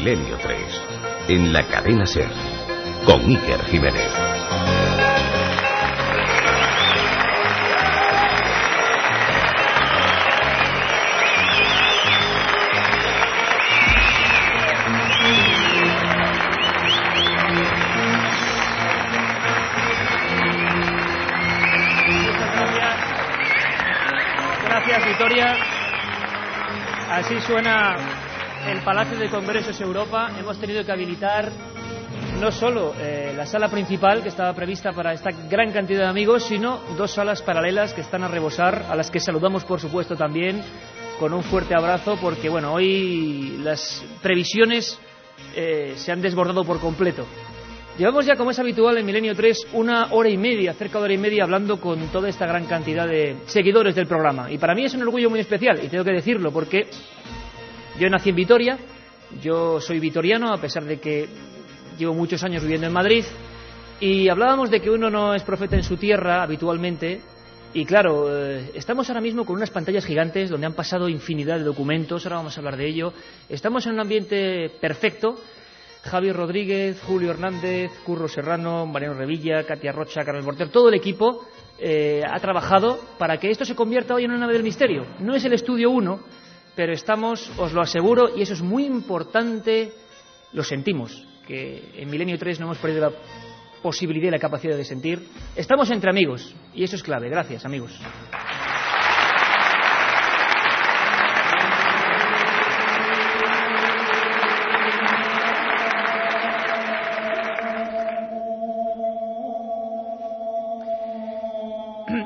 Milenio 3, en la cadena Ser, con Iker Jiménez. Gracias, Victoria. Así suena el Palacio de Congresos Europa. Hemos tenido que habilitar no solo eh, la sala principal que estaba prevista para esta gran cantidad de amigos, sino dos salas paralelas que están a rebosar, a las que saludamos por supuesto también con un fuerte abrazo, porque bueno, hoy las previsiones eh, se han desbordado por completo. Llevamos ya, como es habitual en Milenio 3, una hora y media, cerca de hora y media, hablando con toda esta gran cantidad de seguidores del programa. Y para mí es un orgullo muy especial, y tengo que decirlo, porque yo nací en Vitoria, yo soy vitoriano, a pesar de que llevo muchos años viviendo en Madrid, y hablábamos de que uno no es profeta en su tierra habitualmente, y claro, eh, estamos ahora mismo con unas pantallas gigantes donde han pasado infinidad de documentos, ahora vamos a hablar de ello. Estamos en un ambiente perfecto. Javier Rodríguez, Julio Hernández, Curro Serrano, Mariano Revilla, Katia Rocha, Carlos Morter, todo el equipo eh, ha trabajado para que esto se convierta hoy en una nave del misterio. No es el estudio 1, pero estamos, os lo aseguro, y eso es muy importante, lo sentimos, que en Milenio 3 no hemos perdido la posibilidad y la capacidad de sentir. Estamos entre amigos, y eso es clave. Gracias, amigos.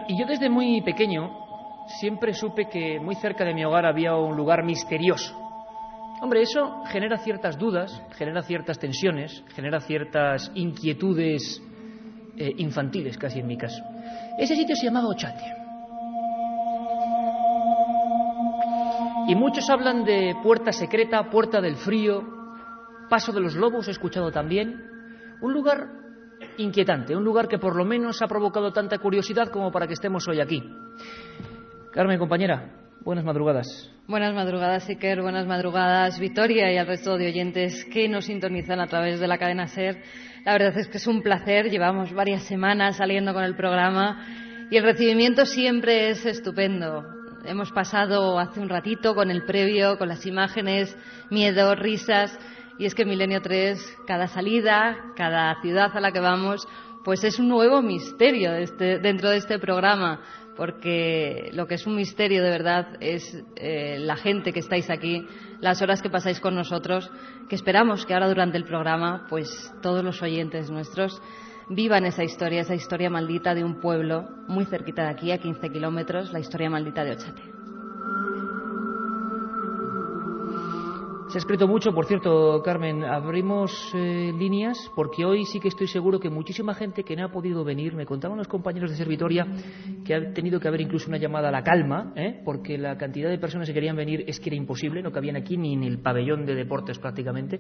Y yo desde muy pequeño siempre supe que muy cerca de mi hogar había un lugar misterioso. Hombre, eso genera ciertas dudas, genera ciertas tensiones, genera ciertas inquietudes eh, infantiles, casi en mi caso. Ese sitio se llamaba Ochate. Y muchos hablan de puerta secreta, puerta del frío, paso de los lobos, he escuchado también. Un lugar inquietante, un lugar que por lo menos ha provocado tanta curiosidad como para que estemos hoy aquí. Carmen, compañera, buenas madrugadas. Buenas madrugadas, Iker. Buenas madrugadas, Victoria y al resto de oyentes que nos sintonizan a través de la cadena SER. La verdad es que es un placer. Llevamos varias semanas saliendo con el programa y el recibimiento siempre es estupendo. Hemos pasado hace un ratito con el previo, con las imágenes, miedo, risas. Y es que Milenio 3, cada salida, cada ciudad a la que vamos, pues es un nuevo misterio este, dentro de este programa porque lo que es un misterio de verdad es eh, la gente que estáis aquí, las horas que pasáis con nosotros, que esperamos que ahora durante el programa, pues todos los oyentes nuestros vivan esa historia, esa historia maldita de un pueblo muy cerquita de aquí, a 15 kilómetros, la historia maldita de Ochate. Se ha escrito mucho, por cierto, Carmen, abrimos eh, líneas porque hoy sí que estoy seguro que muchísima gente que no ha podido venir, me contaban los compañeros de Servitoria que ha tenido que haber incluso una llamada a la calma, ¿eh? porque la cantidad de personas que querían venir es que era imposible, no cabían aquí ni en el pabellón de deportes prácticamente.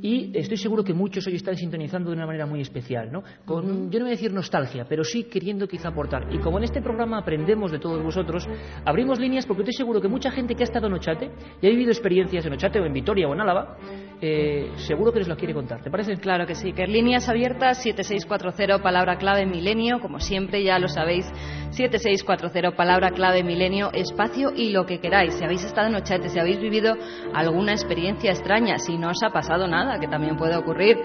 Y estoy seguro que muchos hoy están sintonizando de una manera muy especial, ¿no? Con, yo no voy a decir nostalgia, pero sí queriendo quizá aportar. Y como en este programa aprendemos de todos vosotros, abrimos líneas porque estoy seguro que mucha gente que ha estado en Ochate y ha vivido experiencias en Ochate o en Vitoria o en Álava, eh, seguro que nos las quiere contar. ¿Te parece? Claro que sí, que líneas abiertas 7640 palabra clave milenio, como siempre ya lo sabéis, 7640 palabra clave milenio, espacio y lo que queráis. Si habéis estado en Ochate, si habéis vivido alguna experiencia extraña, si no os ha pasado nada, que también puede ocurrir.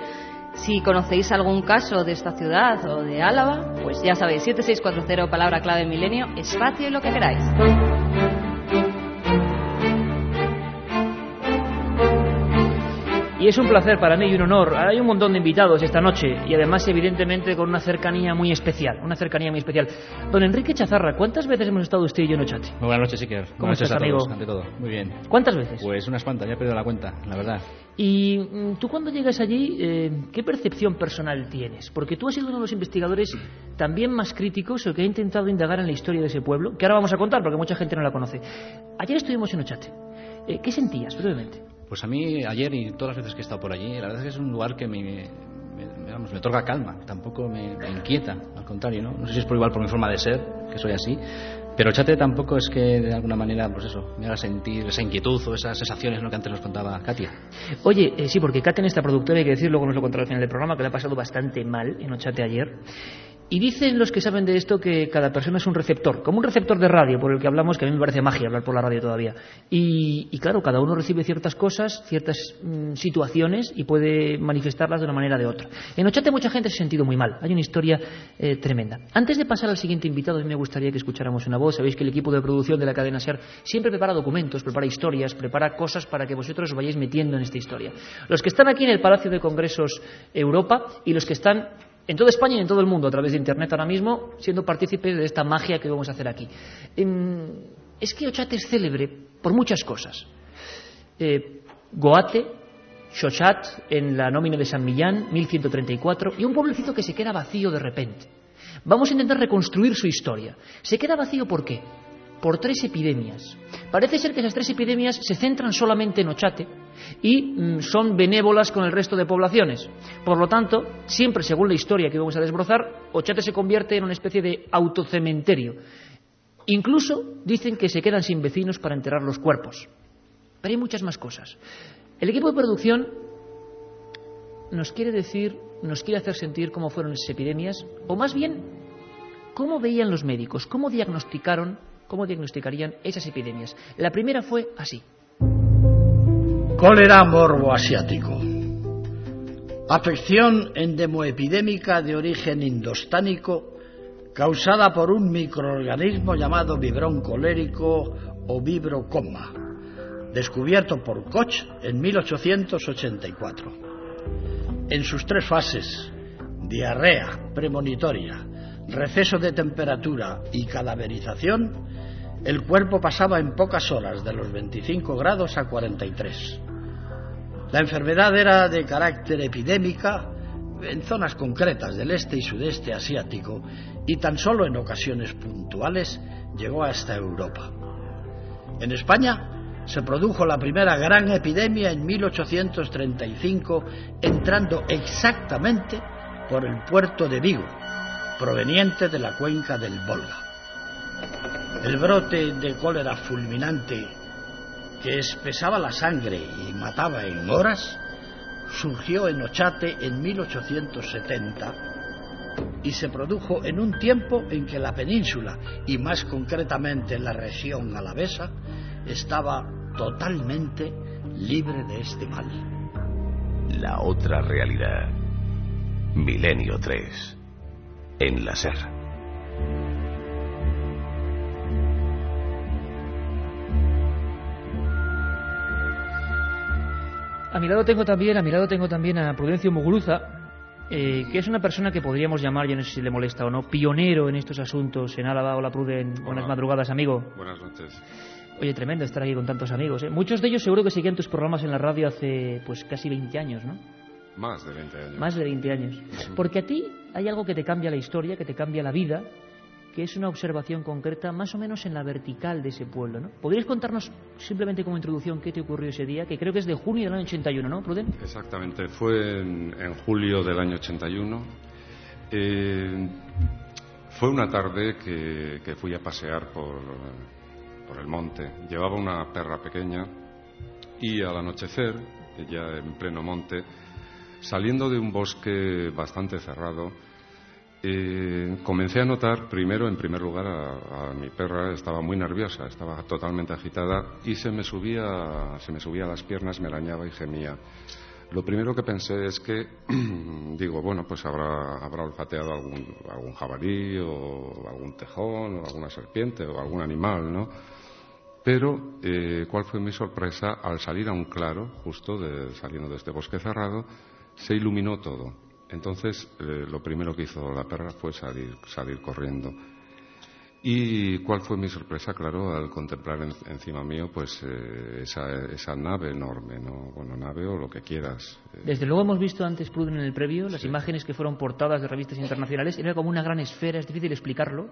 Si conocéis algún caso de esta ciudad o de Álava, pues ya sabéis, 7640 palabra clave milenio, espacio y lo que queráis. Y es un placer para mí y un honor. Hay un montón de invitados esta noche y además evidentemente con una cercanía muy especial, una cercanía muy especial. Don Enrique Chazarra, ¿cuántas veces hemos estado usted y yo en Ochate? Muy buenas noches, Iker. ¿Cómo Buenas estás, a amigo? todos, ante todo. Muy bien. ¿Cuántas veces? Pues unas cuantas, ya he perdido la cuenta, la verdad. Y mm, tú cuando llegas allí, eh, ¿qué percepción personal tienes? Porque tú has sido uno de los investigadores también más críticos, el que ha intentado indagar en la historia de ese pueblo, que ahora vamos a contar porque mucha gente no la conoce. Ayer estuvimos en Ochate. Eh, ¿Qué sentías, brevemente? Pues a mí, ayer y todas las veces que he estado por allí, la verdad es que es un lugar que me, me, vamos, me otorga calma, tampoco me, inquieta, al contrario, ¿no? No sé si es por igual por mi forma de ser, que soy así, Pero Chate tampoco es que de alguna manera, pues eso, me haga sentir esa inquietud o esas sensaciones ¿no? que antes nos contaba Katia. Oye, eh, sí, porque Katia, esta productora, hay que decir, luego nos lo contará al final del programa, que le ha pasado bastante mal en Ochate ayer. Y dicen los que saben de esto que cada persona es un receptor, como un receptor de radio, por el que hablamos, que a mí me parece magia hablar por la radio todavía. Y, claro, cada uno recibe ciertas cosas, ciertas mm, situaciones y puede manifestarlas de una manera o de otra. En Ochate mucha gente se ha sentido muy mal, hay una historia eh, tremenda. Antes de pasar al siguiente invitado, a mí me gustaría que escucháramos una voz. Sabéis que el equipo de producción de la cadena SER siempre prepara documentos, prepara historias, prepara cosas para que vosotros os vayáis metiendo en esta historia. Los que están aquí en el Palacio de Congresos Europa y los que están en toda España y en todo el mundo a través de Internet ahora mismo, siendo partícipes de esta magia que vamos a hacer aquí. Em, es que Ochate es célebre por muchas cosas. Eh, Goate, Xochat, en la nómina de San Millán, 1134, y un pueblecito que se queda vacío de repente. Vamos a intentar reconstruir su historia. ¿Se queda vacío por qué? Por tres epidemias. Parece ser que esas tres epidemias se centran solamente en Ochate y mm, son benévolas con el resto de poblaciones. Por lo tanto, siempre según la historia que vamos a desbrozar, Ochate se convierte en una especie de autocementerio. Incluso dicen que se quedan sin vecinos para enterrar los cuerpos. Pero hay muchas más cosas. El equipo de producción nos quiere decir, nos quiere hacer sentir cómo fueron esas epidemias, o más bien, cómo veían los médicos, cómo diagnosticaron cómo diagnosticarían esas epidemias. La primera fue así. Cólera morbo asiático. Afección endemoepidémica de origen indostánico causada por un microorganismo llamado vibrón colérico o vibrocoma, descubierto por Koch en 1884. En sus tres fases, diarrea premonitoria, receso de temperatura y cadaverización, el cuerpo pasaba en pocas horas de los 25 grados a 43. La enfermedad era de carácter epidémica en zonas concretas del este y sudeste asiático y tan solo en ocasiones puntuales llegó hasta Europa. En España se produjo la primera gran epidemia en 1835 entrando exactamente por el puerto de Vigo, proveniente de la cuenca del Volga. El brote de cólera fulminante que espesaba la sangre y mataba en horas surgió en Ochate en 1870 y se produjo en un tiempo en que la península y más concretamente la región alavesa estaba totalmente libre de este mal. La otra realidad. Milenio 3. En la Serra. A mi lado tengo también, a mi lado tengo también a Prudencio Muguruza, eh, que es una persona que podríamos llamar, yo no sé si le molesta o no, pionero en estos asuntos en Álava. Hola, Pruden. Buenas madrugadas, amigo. Buenas noches. Oye, tremendo estar aquí con tantos amigos. ¿eh? Muchos de ellos seguro que seguían tus programas en la radio hace pues casi 20 años, ¿no? Más de 20 años. Más de 20 años. Porque a ti hay algo que te cambia la historia, que te cambia la vida, que es una observación concreta más o menos en la vertical de ese pueblo. ¿no? ¿Podrías contarnos simplemente como introducción qué te ocurrió ese día? Que creo que es de junio del año 81, ¿no, Pruden? Exactamente, fue en, julio del año 81. Eh, fue una tarde que, fui a pasear por, por el monte. Llevaba una perra pequeña y al anochecer, ya en pleno monte, saliendo de un bosque bastante cerrado, eh, comencé a notar, primero, en primer lugar, a, mi perra estaba muy nerviosa, estaba totalmente agitada y se me subía, se me subía a las piernas, me arañaba y gemía. Lo primero que pensé es que, digo, bueno, pues habrá, habrá olfateado algún, algún jabalí o algún tejón o alguna serpiente o algún animal, ¿no? Pero, eh, ¿cuál fue mi sorpresa? Al salir a un claro, justo de, saliendo de este bosque cerrado, se iluminó todo entonces, eh, lo primero que hizo la perra fue salir, salir corriendo. ¿Y cuál fue mi sorpresa? Claro, al contemplar encima mío, pues eh, esa, nave enorme, ¿no? Bueno, nave o lo que quieras. Eh. Desde luego hemos visto antes, Pruden, en el previo, las imágenes que fueron portadas de revistas internacionales. Era como una gran esfera, es difícil explicarlo,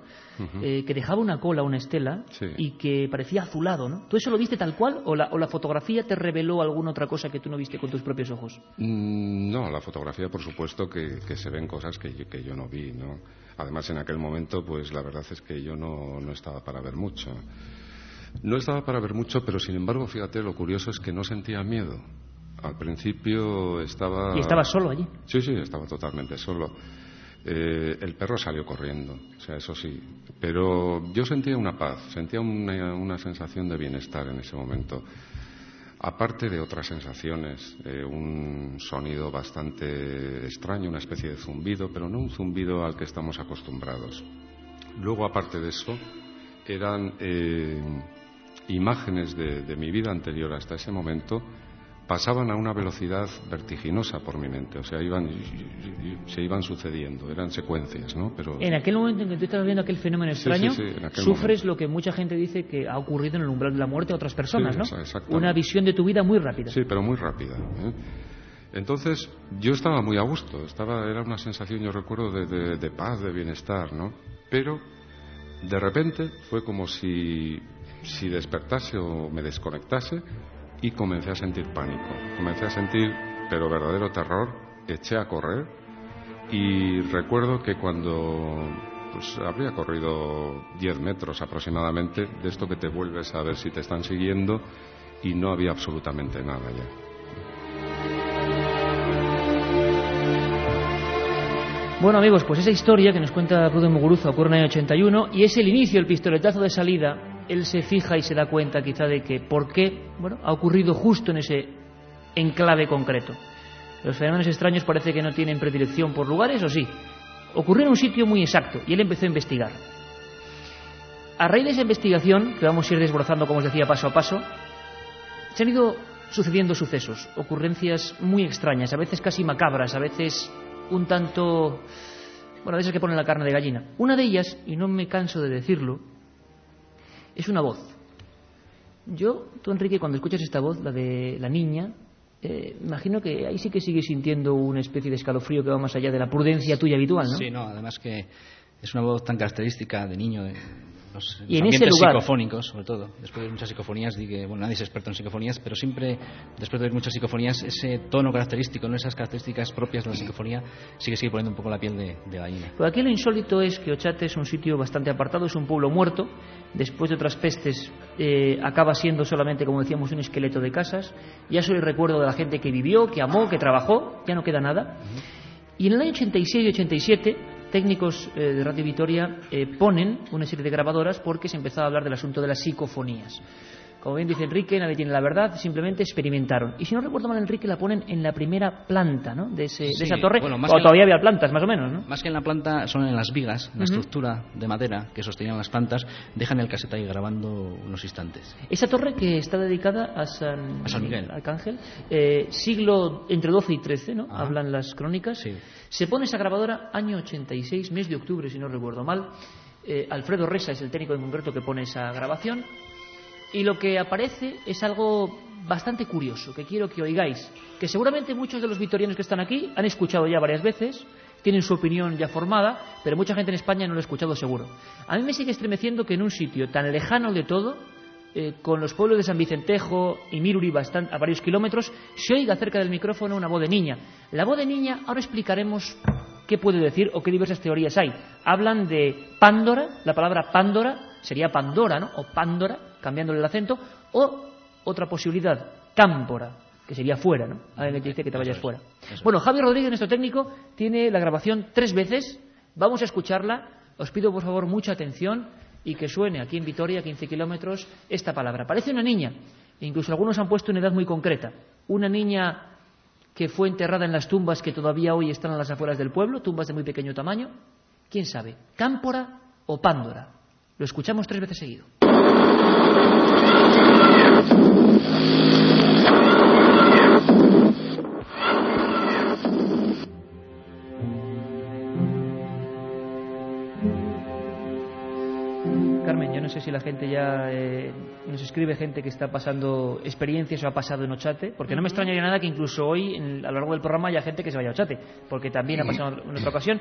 eh, que dejaba una cola, una estela, y que parecía azulado, ¿no? ¿Tú eso lo viste tal cual o la, o la fotografía te reveló alguna otra cosa que tú no viste con tus propios ojos? Mm, no, la fotografía, por supuesto, que, se ven cosas que, que yo no vi, ¿no? Además, en aquel momento, pues la verdad es que yo no, no estaba para ver mucho. No estaba para ver mucho, pero sin embargo, fíjate, lo curioso es que no sentía miedo. Al principio estaba... ¿Y estaba solo allí? Sí, sí, estaba totalmente solo. Eh, el perro salió corriendo, o sea, eso sí. Pero yo sentía una paz, sentía una, una sensación de bienestar en ese momento. Aparte de otras sensaciones, eh, un sonido bastante extraño, una especie de zumbido, pero no un zumbido al que estamos acostumbrados. Luego, aparte de eso, eran eh, imágenes de, de mi vida anterior hasta ese momento pasaban a una velocidad vertiginosa por mi mente, o sea, iban, se iban sucediendo, eran secuencias, ¿no? Pero En aquel momento en que tú estabas viendo aquel fenómeno Sí, sí, extraño, sí, sufres lo que mucha gente dice que ha ocurrido en el umbral de la muerte a otras personas, ¿no? Una visión de tu vida muy rápida. Sí, pero muy rápida. ¿eh? Entonces, yo estaba muy a gusto, estaba, era una sensación, yo recuerdo, de, de- de paz, de bienestar, ¿no? Pero, de repente, fue como si, si despertase o me desconectase y comencé a sentir pánico. Comencé a sentir, pero verdadero terror, eché a correr y recuerdo que cuando pues habría corrido 10 metros aproximadamente de esto que te vuelves a ver si te están siguiendo y no había absolutamente nada ya. Bueno, amigos, pues esa historia que nos cuenta Pruden Muguruza ocurre en el año 81 y es el inicio, el pistoletazo de salida. Él se fija y se da cuenta quizá de que por qué bueno, ha ocurrido justo en ese enclave concreto. Los fenómenos extraños parece que no tienen predilección por lugares, o sí. Ocurrió en un sitio muy exacto y él empezó a investigar. A raíz de esa investigación, que vamos a ir desbrozando, como os decía, paso a paso, se han ido sucediendo sucesos, ocurrencias muy extrañas, a veces casi macabras, a veces un tanto... Bueno, de esas que ponen la carne de gallina. Una de ellas, y no me canso de decirlo, es una voz. Yo, tú Enrique, cuando escuchas esta voz, la de la niña, eh, imagino que ahí sí que sigues sintiendo una especie de escalofrío que va más allá de la prudencia tuya habitual, ¿no? Sí, no, además que es una voz tan característica de niño, de los, Y en ese ambientes lugar- psicofónicos, sobre todo. Después de muchas psicofonías, di que, bueno, nadie es experto en psicofonías, pero siempre, después de ver muchas psicofonías, ese tono característico, ¿no? esas características propias de la psicofonía, sí que sigue poniendo un poco la piel de, de gallina. Pero aquí lo insólito es que Ochate es un sitio bastante apartado, es un pueblo muerto. Después de otras pestes, eh, acaba siendo solamente, como decíamos, un esqueleto de casas. Ya solo el recuerdo de la gente que vivió, que amó, que trabajó, ya no queda nada. Y en el año 86 y 87, técnicos eh, de Radio Vitoria eh, ponen una serie de grabadoras porque se empezaba a hablar del asunto de las psicofonías. Como bien dice Enrique, nadie tiene la verdad, simplemente experimentaron. Y si no recuerdo mal, Enrique, la ponen en la primera planta ¿no? de, ese- de esa torre, bueno, más o que- todavía había plantas, más o menos, ¿no? Más que en la planta, son en las vigas, en la estructura de madera que sostenían las plantas, dejan el casete ahí grabando unos instantes. Esa torre que está dedicada a San, A San Miguel. Arcángel, eh, siglo entre 12 y 13, ¿no? Ajá. Hablan las crónicas. Sí. Se pone esa grabadora año 86, mes de octubre, si no recuerdo mal. Eh, Alfredo Resa es el técnico en concreto que pone esa grabación. Y lo que aparece es algo bastante curioso, que quiero que oigáis, que seguramente muchos de los vitorianos que están aquí han escuchado ya varias veces, tienen su opinión ya formada, pero mucha gente en España no lo ha escuchado seguro. A mí me sigue estremeciendo que en un sitio tan lejano de todo, eh, con los pueblos de San Vicentejo y Miruri bastan- a varios kilómetros, se oiga cerca del micrófono una voz de niña. La voz de niña, ahora explicaremos qué puede decir o qué diversas teorías hay. Hablan de Pándora, la palabra Pándora sería Pandora, ¿no? O Pándora, cambiándole el acento, o otra posibilidad, Cámpora, que sería fuera, ¿no? Alguien te dice que te vayas fuera. Bueno, Javi Rodríguez, nuestro técnico, tiene la grabación tres veces. Vamos a escucharla. Os pido, por favor, mucha atención y que suene aquí en Vitoria, 15 kilómetros, esta palabra. Parece una niña. Incluso algunos han puesto una edad muy concreta. Una niña que fue enterrada en las tumbas que todavía hoy están a las afueras del pueblo, tumbas de muy pequeño tamaño. ¿Quién sabe? ¿Cámpora o Pándora? Lo escuchamos tres veces seguido. Carmen, yo no sé si la gente ya eh, nos escribe gente que está pasando experiencias o ha pasado en Ochate, porque no me extrañaría nada que incluso hoy, en- a lo largo del programa, haya gente que se vaya a Ochate, porque también ha pasado en otra ocasión.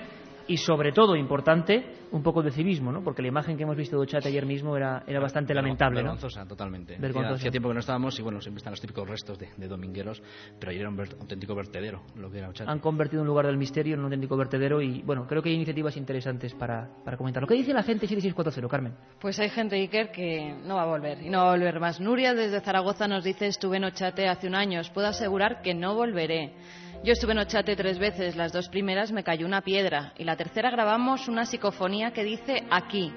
y sobre todo, importante, un poco de civismo, ¿no? Porque la imagen que hemos visto de Ochate ayer mismo era, era bastante lamentable, ¿no? Vergonzosa, totalmente. Vergonzosa. Hacía tiempo que no estábamos y bueno, siempre están los típicos restos de, de domingueros, pero ayer era un ver- auténtico vertedero lo que era Ochate. Han convertido un lugar del misterio en un auténtico vertedero y, bueno, creo que hay iniciativas interesantes para, para comentar. ¿Qué dice la gente 7640, Carmen? Pues hay gente, Iker, que no va a volver y no volver más. Nuria desde Zaragoza nos dice, estuve en Ochate hace un año, puedo asegurar que no volveré. Yo estuve en Ochate tres veces, las dos primeras me cayó una piedra y la tercera grabamos una psicofonía que dice aquí.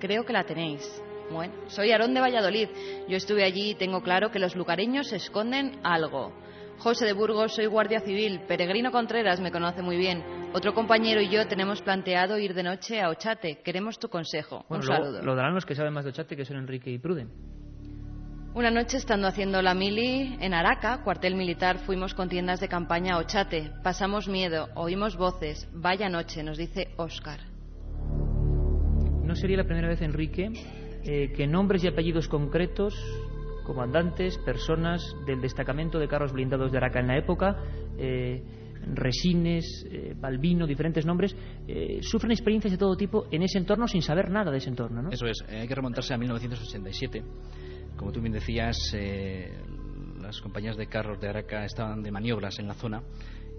Creo que la tenéis. Bueno, soy Aarón de Valladolid. Yo estuve allí y tengo claro que los lugareños esconden algo. José de Burgos, soy guardia civil. Peregrino Contreras me conoce muy bien. Otro compañero y yo tenemos planteado ir de noche a Ochate. Queremos tu consejo. Bueno, Un saludo. lo darán los que saben más de Ochate, que son Enrique y Pruden. Una noche estando haciendo la mili en Araca, cuartel militar, fuimos con tiendas de campaña a Ochate. Pasamos miedo, oímos voces. Vaya noche, nos dice Óscar. No sería la primera vez, Enrique, eh, que nombres y apellidos concretos, comandantes, personas del destacamento de carros blindados de Araca en la época, eh, Resines, eh, Balbino, diferentes nombres, eh, sufren experiencias de todo tipo en ese entorno sin saber nada de ese entorno, ¿no? Eso es, eh, hay que remontarse a 1987. Como tú bien decías, eh, las compañías de carros de Araca estaban de maniobras en la zona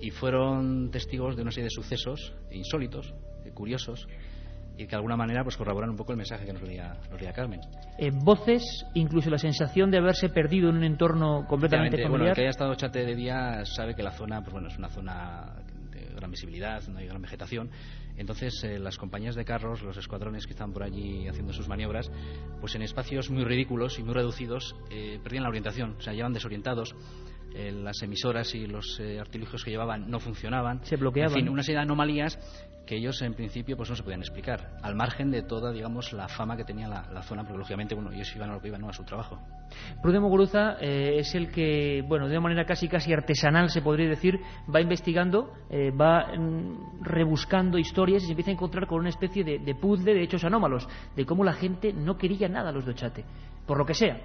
y fueron testigos de una serie de sucesos insólitos, curiosos, y que de alguna manera pues corroboran un poco el mensaje que nos leía, nos leía Carmen. Eh, voces, incluso la sensación de haberse perdido en un entorno completamente Efectivamente, bueno, el familiar. que haya estado chate de día sabe que la zona pues bueno, es una zona de gran visibilidad, no hay gran vegetación. Entonces, eh, las compañías de carros, los escuadrones que están por allí haciendo sus maniobras, pues en espacios muy ridículos y muy reducidos, eh, perdían la orientación, o sea, llevan desorientados. Eh, las emisoras y los eh, artilugios que llevaban no funcionaban. Se bloqueaban. En fin, una serie de anomalías que ellos en principio pues no se podían explicar, al margen de toda, digamos, la fama que tenía la, la zona, porque lógicamente, bueno, ellos iban a lo que iban, no a su trabajo. Pruden Muguruza eh, es el que, bueno, de una manera casi casi artesanal se podría decir, va investigando, eh, va mm, rebuscando historias y se empieza a encontrar con una especie de, de puzzle de hechos anómalos, de cómo la gente no quería nada a los de Ochate, por lo que sea.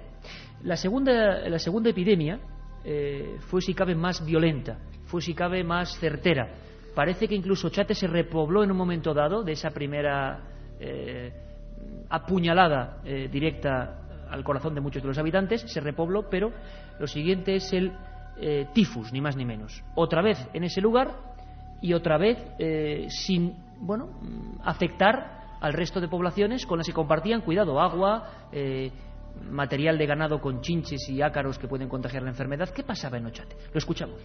La segunda, la segunda epidemia eh, fue si cabe más violenta, fue si cabe más certera. Parece que incluso Ochate se repobló en un momento dado de esa primera eh, apuñalada eh, directa al corazón de muchos de los habitantes, se repobló, pero lo siguiente es el tifus, ni más ni menos. Otra vez en ese lugar y otra vez sin, bueno, mm, afectar al resto de poblaciones con las que compartían, cuidado, agua, material de ganado con chinches y ácaros que pueden contagiar la enfermedad. ¿Qué pasaba en Ochate? Lo escuchamos.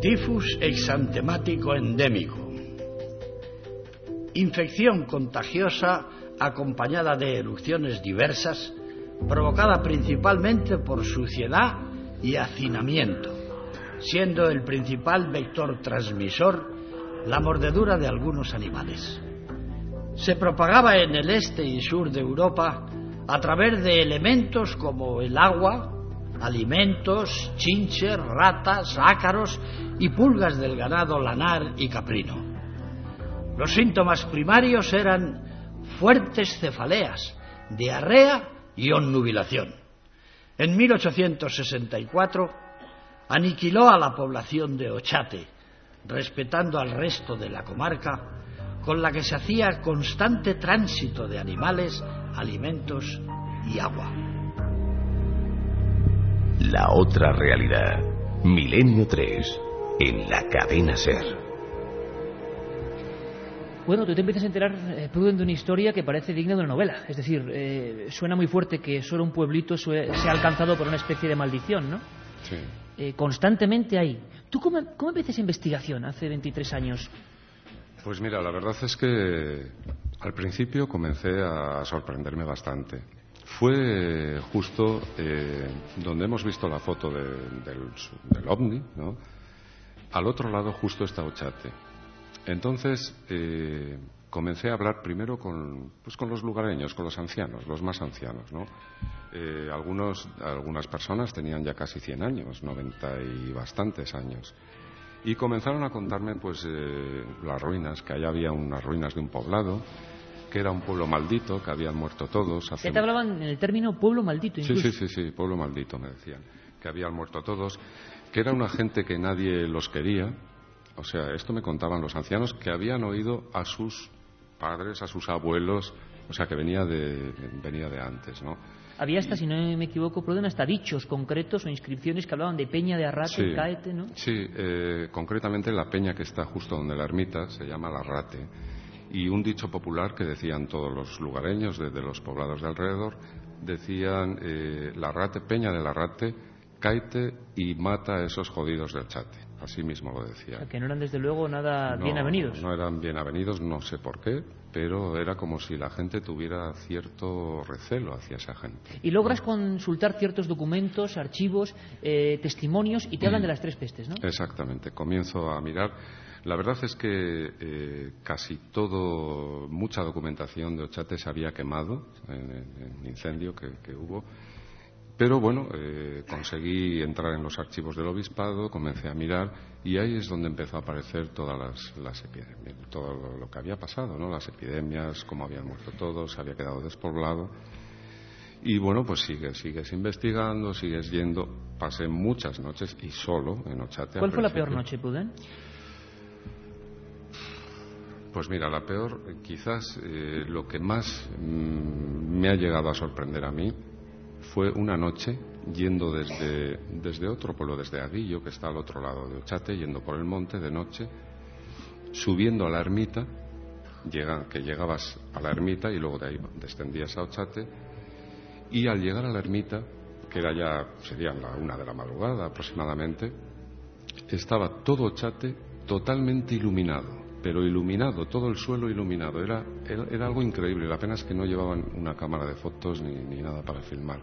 Tifus exantemático endémico. Infección contagiosa acompañada de erupciones diversas, provocada principalmente por suciedad y hacinamiento, siendo el principal vector transmisor la mordedura de algunos animales. Se propagaba en el este y sur de Europa a través de elementos como el agua, alimentos, chinches, ratas, ácaros y pulgas del ganado lanar y caprino. Los síntomas primarios eran fuertes cefaleas, diarrea y onnubilación. En 1864 aniquiló a la población de Ochate, respetando al resto de la comarca, con la que se hacía constante tránsito de animales, alimentos y agua. La otra realidad. Milenio 3. En la cadena Ser. Bueno, tú te empiezas a enterar, eh, Pruden, de una historia que parece digna de una novela. Es decir, eh, suena muy fuerte que solo un pueblito sue- sea alcanzado por una especie de maldición, ¿no? Sí. Eh, constantemente ahí. ¿Tú cómo, cómo empiezas esa investigación hace 23 años? Pues mira, la verdad es que al principio comencé a sorprenderme bastante. Fue justo eh, donde hemos visto la foto de- del, del ovni, ¿no? Al otro lado justo está Ochate. Entonces eh, comencé a hablar primero con, pues con los lugareños, con los ancianos, los más ancianos, ¿no? Eh, algunos, algunas personas tenían ya casi 100 años, 90 y bastantes años. Y comenzaron a contarme pues eh, las ruinas, que allá había unas ruinas de un poblado, que era un pueblo maldito, que habían muerto todos. hace te hablaban en el término pueblo maldito, Sí, incluso. sí, sí, sí, pueblo maldito, me decían. Que habían muerto todos, que era una gente que nadie los quería, O sea, esto me contaban los ancianos que habían oído a sus padres, a sus abuelos, o sea, que venía de, venía de antes, ¿no? Había hasta, si no me equivoco, perdón, hasta dichos concretos o inscripciones que hablaban de Peña de Arrate, Caete, ¿no? Sí, eh, concretamente la peña que está justo donde la ermita se llama La Arrate. Y un dicho popular que decían todos los lugareños, desde los poblados de alrededor, decían eh, La Arrate, Peña de la Arrate, Caete y mata a esos jodidos del chate. Así mismo lo decía. que no eran desde luego nada bien avenidos. No eran bien avenidos, no sé por qué, pero era como si la gente tuviera cierto recelo hacia esa gente. Y logras consultar ciertos documentos, archivos, eh, testimonios y te hablan de las tres pestes, ¿no? Exactamente. Comienzo a mirar. La verdad es que eh, casi todo, mucha documentación de Ochate se había quemado en, el incendio que hubo pero bueno, eh, conseguí entrar en los archivos del obispado, comencé a mirar y ahí es donde empezó a aparecer todas las, epidemias, todo lo, que había pasado, ¿no? Las epidemias, cómo habían muerto todos, se había quedado despoblado. Y bueno, pues sigues, sigues investigando, sigues yendo. Pasé muchas noches y solo en Ochate. ¿Cuál fue la peor noche, Puden? Pues mira, la peor, quizás eh, lo que más mm, me ha llegado a sorprender a mí fue una noche yendo desde, desde otro pueblo, desde Aguillo, que está al otro lado de Ochate, yendo por el monte de noche, subiendo a la ermita, llega, que llegabas a la ermita y luego de ahí descendías a Ochate, y al llegar a la ermita, que era ya, sería la una de la madrugada aproximadamente, estaba todo Ochate totalmente iluminado, pero iluminado, todo el suelo iluminado. Era, era, algo increíble. La pena es que no llevaban una cámara de fotos ni, ni nada para filmar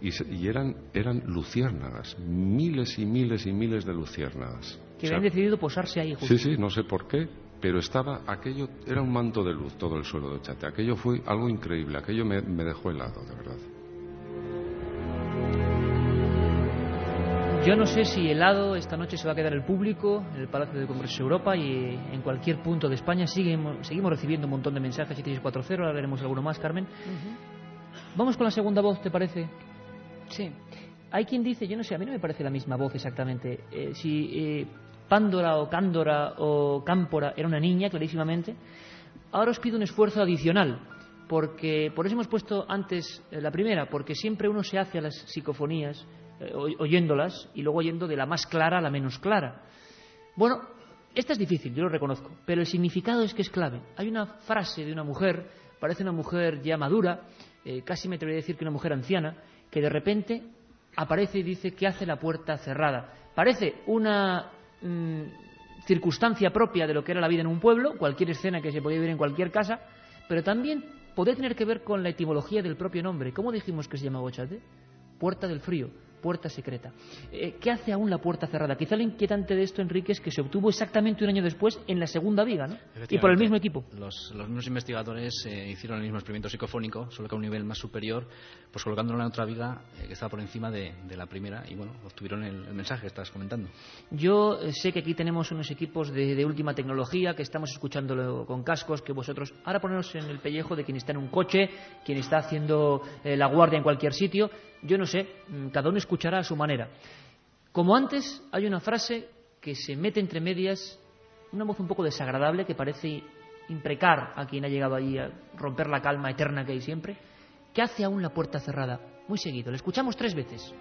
y, eran, eran luciérnagas, miles y miles y miles de luciérnagas. Que habían decidido posarse ahí. Sí, sí, no sé por qué, pero estaba aquello, era un manto de luz todo el suelo de Chate. Aquello fue algo increíble, aquello me, me dejó helado, de verdad. Yo no sé si helado esta noche se va a quedar el público en el Palacio de Congreso de Europa y en cualquier punto de España. Seguimos, seguimos recibiendo un montón de mensajes, 7640, ahora veremos alguno más, Carmen. Vamos con la segunda voz, ¿te parece? Sí. Hay quien dice, yo no sé, a mí no me parece la misma voz exactamente. Eh, si eh, Pándora o Cándora o Cámpora era una niña, clarísimamente, ahora os pido un esfuerzo adicional, porque por eso hemos puesto antes eh, la primera, porque siempre uno se hace a las psicofonías oyéndolas y luego oyendo de la más clara a la menos clara. Bueno, esta es difícil, yo lo reconozco, pero el significado es que es clave. Hay una frase de una mujer, parece una mujer ya madura, casi me atrevería a decir que una mujer anciana, que de repente aparece y dice que hace la puerta cerrada. Parece una mm, circunstancia propia de lo que era la vida en un pueblo, cualquier escena que se podía vivir en cualquier casa, pero también puede tener que ver con la etimología del propio nombre. ¿Cómo dijimos que se llama Bochate? Puerta del frío puerta secreta. Eh, ¿Qué hace aún la puerta cerrada? Quizá lo inquietante de esto, Enrique, es que se obtuvo exactamente un año después en la segunda viga, ¿no? Y por el mismo equipo. Los, mismos investigadores eh, hicieron el mismo experimento psicofónico, solo que a un nivel más superior, pues colocándolo en otra viga eh, que estaba por encima de, la primera y, bueno, obtuvieron el, mensaje que estás comentando. Yo sé que aquí tenemos unos equipos de, última tecnología, que estamos escuchándolo con cascos, que vosotros... Ahora poneros en el pellejo de quien está en un coche, quien está haciendo la guardia en cualquier sitio yo no sé, mm, cada uno escuchará a su manera. Como antes, hay una frase que se mete entre medias, una voz un poco desagradable que parece imprecar a quien ha llegado allí a romper la calma eterna que hay siempre, que hace aún la puerta cerrada, muy seguido. Le escuchamos tres veces.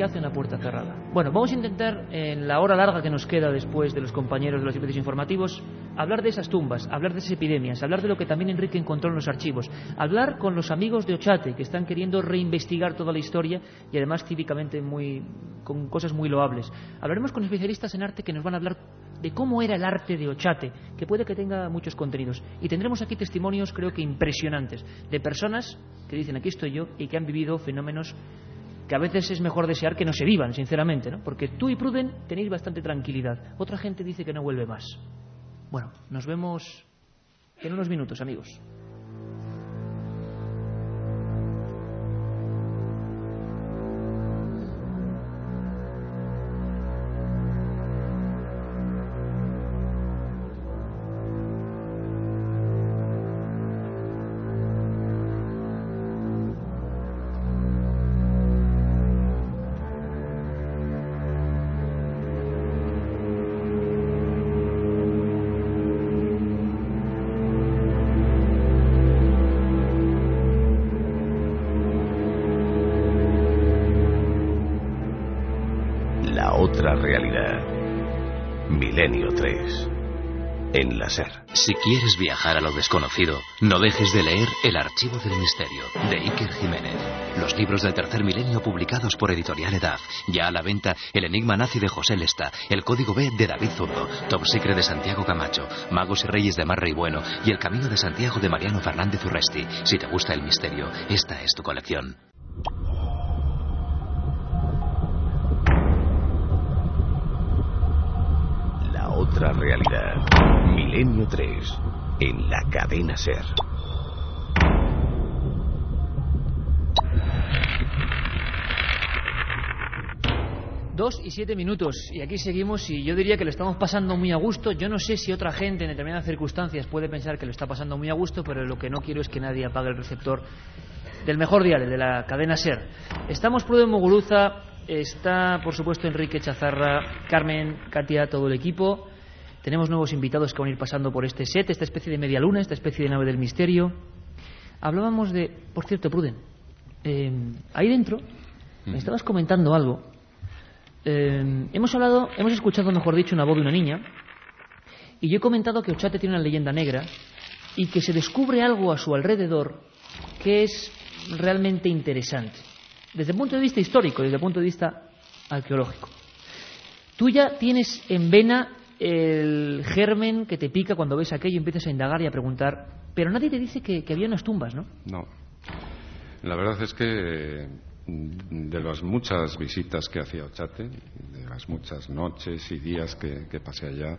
¿Qué hace una puerta cerrada? Bueno, vamos a intentar, en la hora larga que nos queda después de los compañeros de los servicios informativos, hablar de esas tumbas, hablar de esas epidemias, hablar de lo que también Enrique encontró en los archivos, hablar con los amigos de Ochate, que están queriendo reinvestigar toda la historia y además cívicamente muy, con cosas muy loables. Hablaremos con especialistas en arte que nos van a hablar de cómo era el arte de Ochate, que puede que tenga muchos contenidos. Y tendremos aquí testimonios, creo que impresionantes, de personas que dicen aquí estoy yo y que han vivido fenómenos que a veces es mejor desear que no se vivan, sinceramente, ¿no? Porque tú y Pruden tenéis bastante tranquilidad. Otra gente dice que no vuelve más. Bueno, nos vemos en unos minutos, amigos. Si quieres viajar a lo desconocido, no dejes de leer El Archivo del Misterio, de Iker Jiménez. Los libros del tercer milenio publicados por Editorial Edad. Ya a la venta El Enigma Nazi de José Lesta, El Código B de David Zurdo, Top Secret de Santiago Camacho, Magos y Reyes de Marra y Bueno y El Camino de Santiago de Mariano Fernández Urresti. Si te gusta el misterio, esta es tu colección. La otra realidad. Milenio 3. En la cadena SER. Dos y siete minutos y aquí seguimos y yo diría que lo estamos pasando muy a gusto. Yo no sé si otra gente en determinadas circunstancias puede pensar que lo está pasando muy a gusto, pero lo que no quiero es que nadie apague el receptor del mejor dial, de la cadena SER. Estamos Pruden Moguruza, está por supuesto Enrique Chazarra, Carmen, Katia, todo el equipo. Tenemos nuevos invitados que van a ir pasando por este set, esta especie de media luna, esta especie de nave del misterio. Hablábamos de, por cierto, Pruden, eh, ahí dentro me estabas comentando algo. Eh, hemos hablado, hemos escuchado, mejor dicho, una voz de una niña, y yo he comentado que Ochate tiene una leyenda negra y que se descubre algo a su alrededor que es realmente interesante, desde el punto de vista histórico y desde el punto de vista arqueológico. Tú ya tienes en vena el germen que te pica cuando ves aquello y empiezas a indagar y a preguntar, pero nadie te dice que, había unas tumbas, ¿no? No. La verdad es que de las muchas visitas que hacía Ochate, de las muchas noches y días que, pasé allá,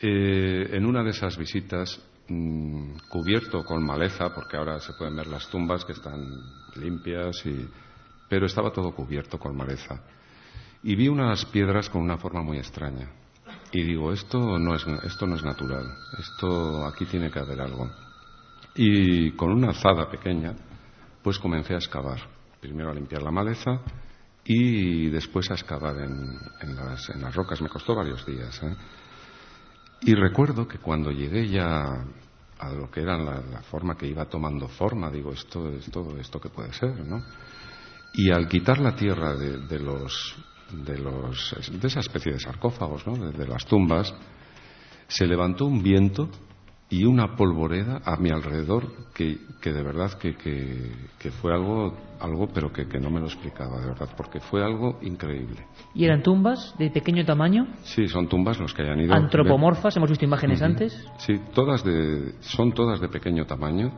eh, en una de esas visitas, mmm, cubierto con maleza, porque ahora se pueden ver las tumbas que están limpias, y, pero estaba todo cubierto con maleza. Y vi unas piedras con una forma muy extraña. Y digo, esto no es, esto no es natural, esto aquí tiene que haber algo. Y con una azada pequeña, pues comencé a excavar. Primero a limpiar la maleza y después a excavar en, las, en las, rocas. Me costó varios días. ¿eh? Y recuerdo que cuando llegué ya a lo que era la, la, forma que iba tomando forma, digo, esto es todo esto que puede ser, ¿no? Y al quitar la tierra de, de los de, los, de esa especie de sarcófagos, ¿no? de, de las tumbas, se levantó un viento y una polvoreda a mi alrededor que, que de verdad que, que, que, fue algo, algo pero que, no me lo explicaba de verdad, porque fue algo increíble. ¿Y eran tumbas de pequeño tamaño? Sí, son tumbas los que hayan ido. ¿Antropomorfas? ¿Hemos visto imágenes uh -huh. antes? Sí, todas de, son todas de pequeño tamaño.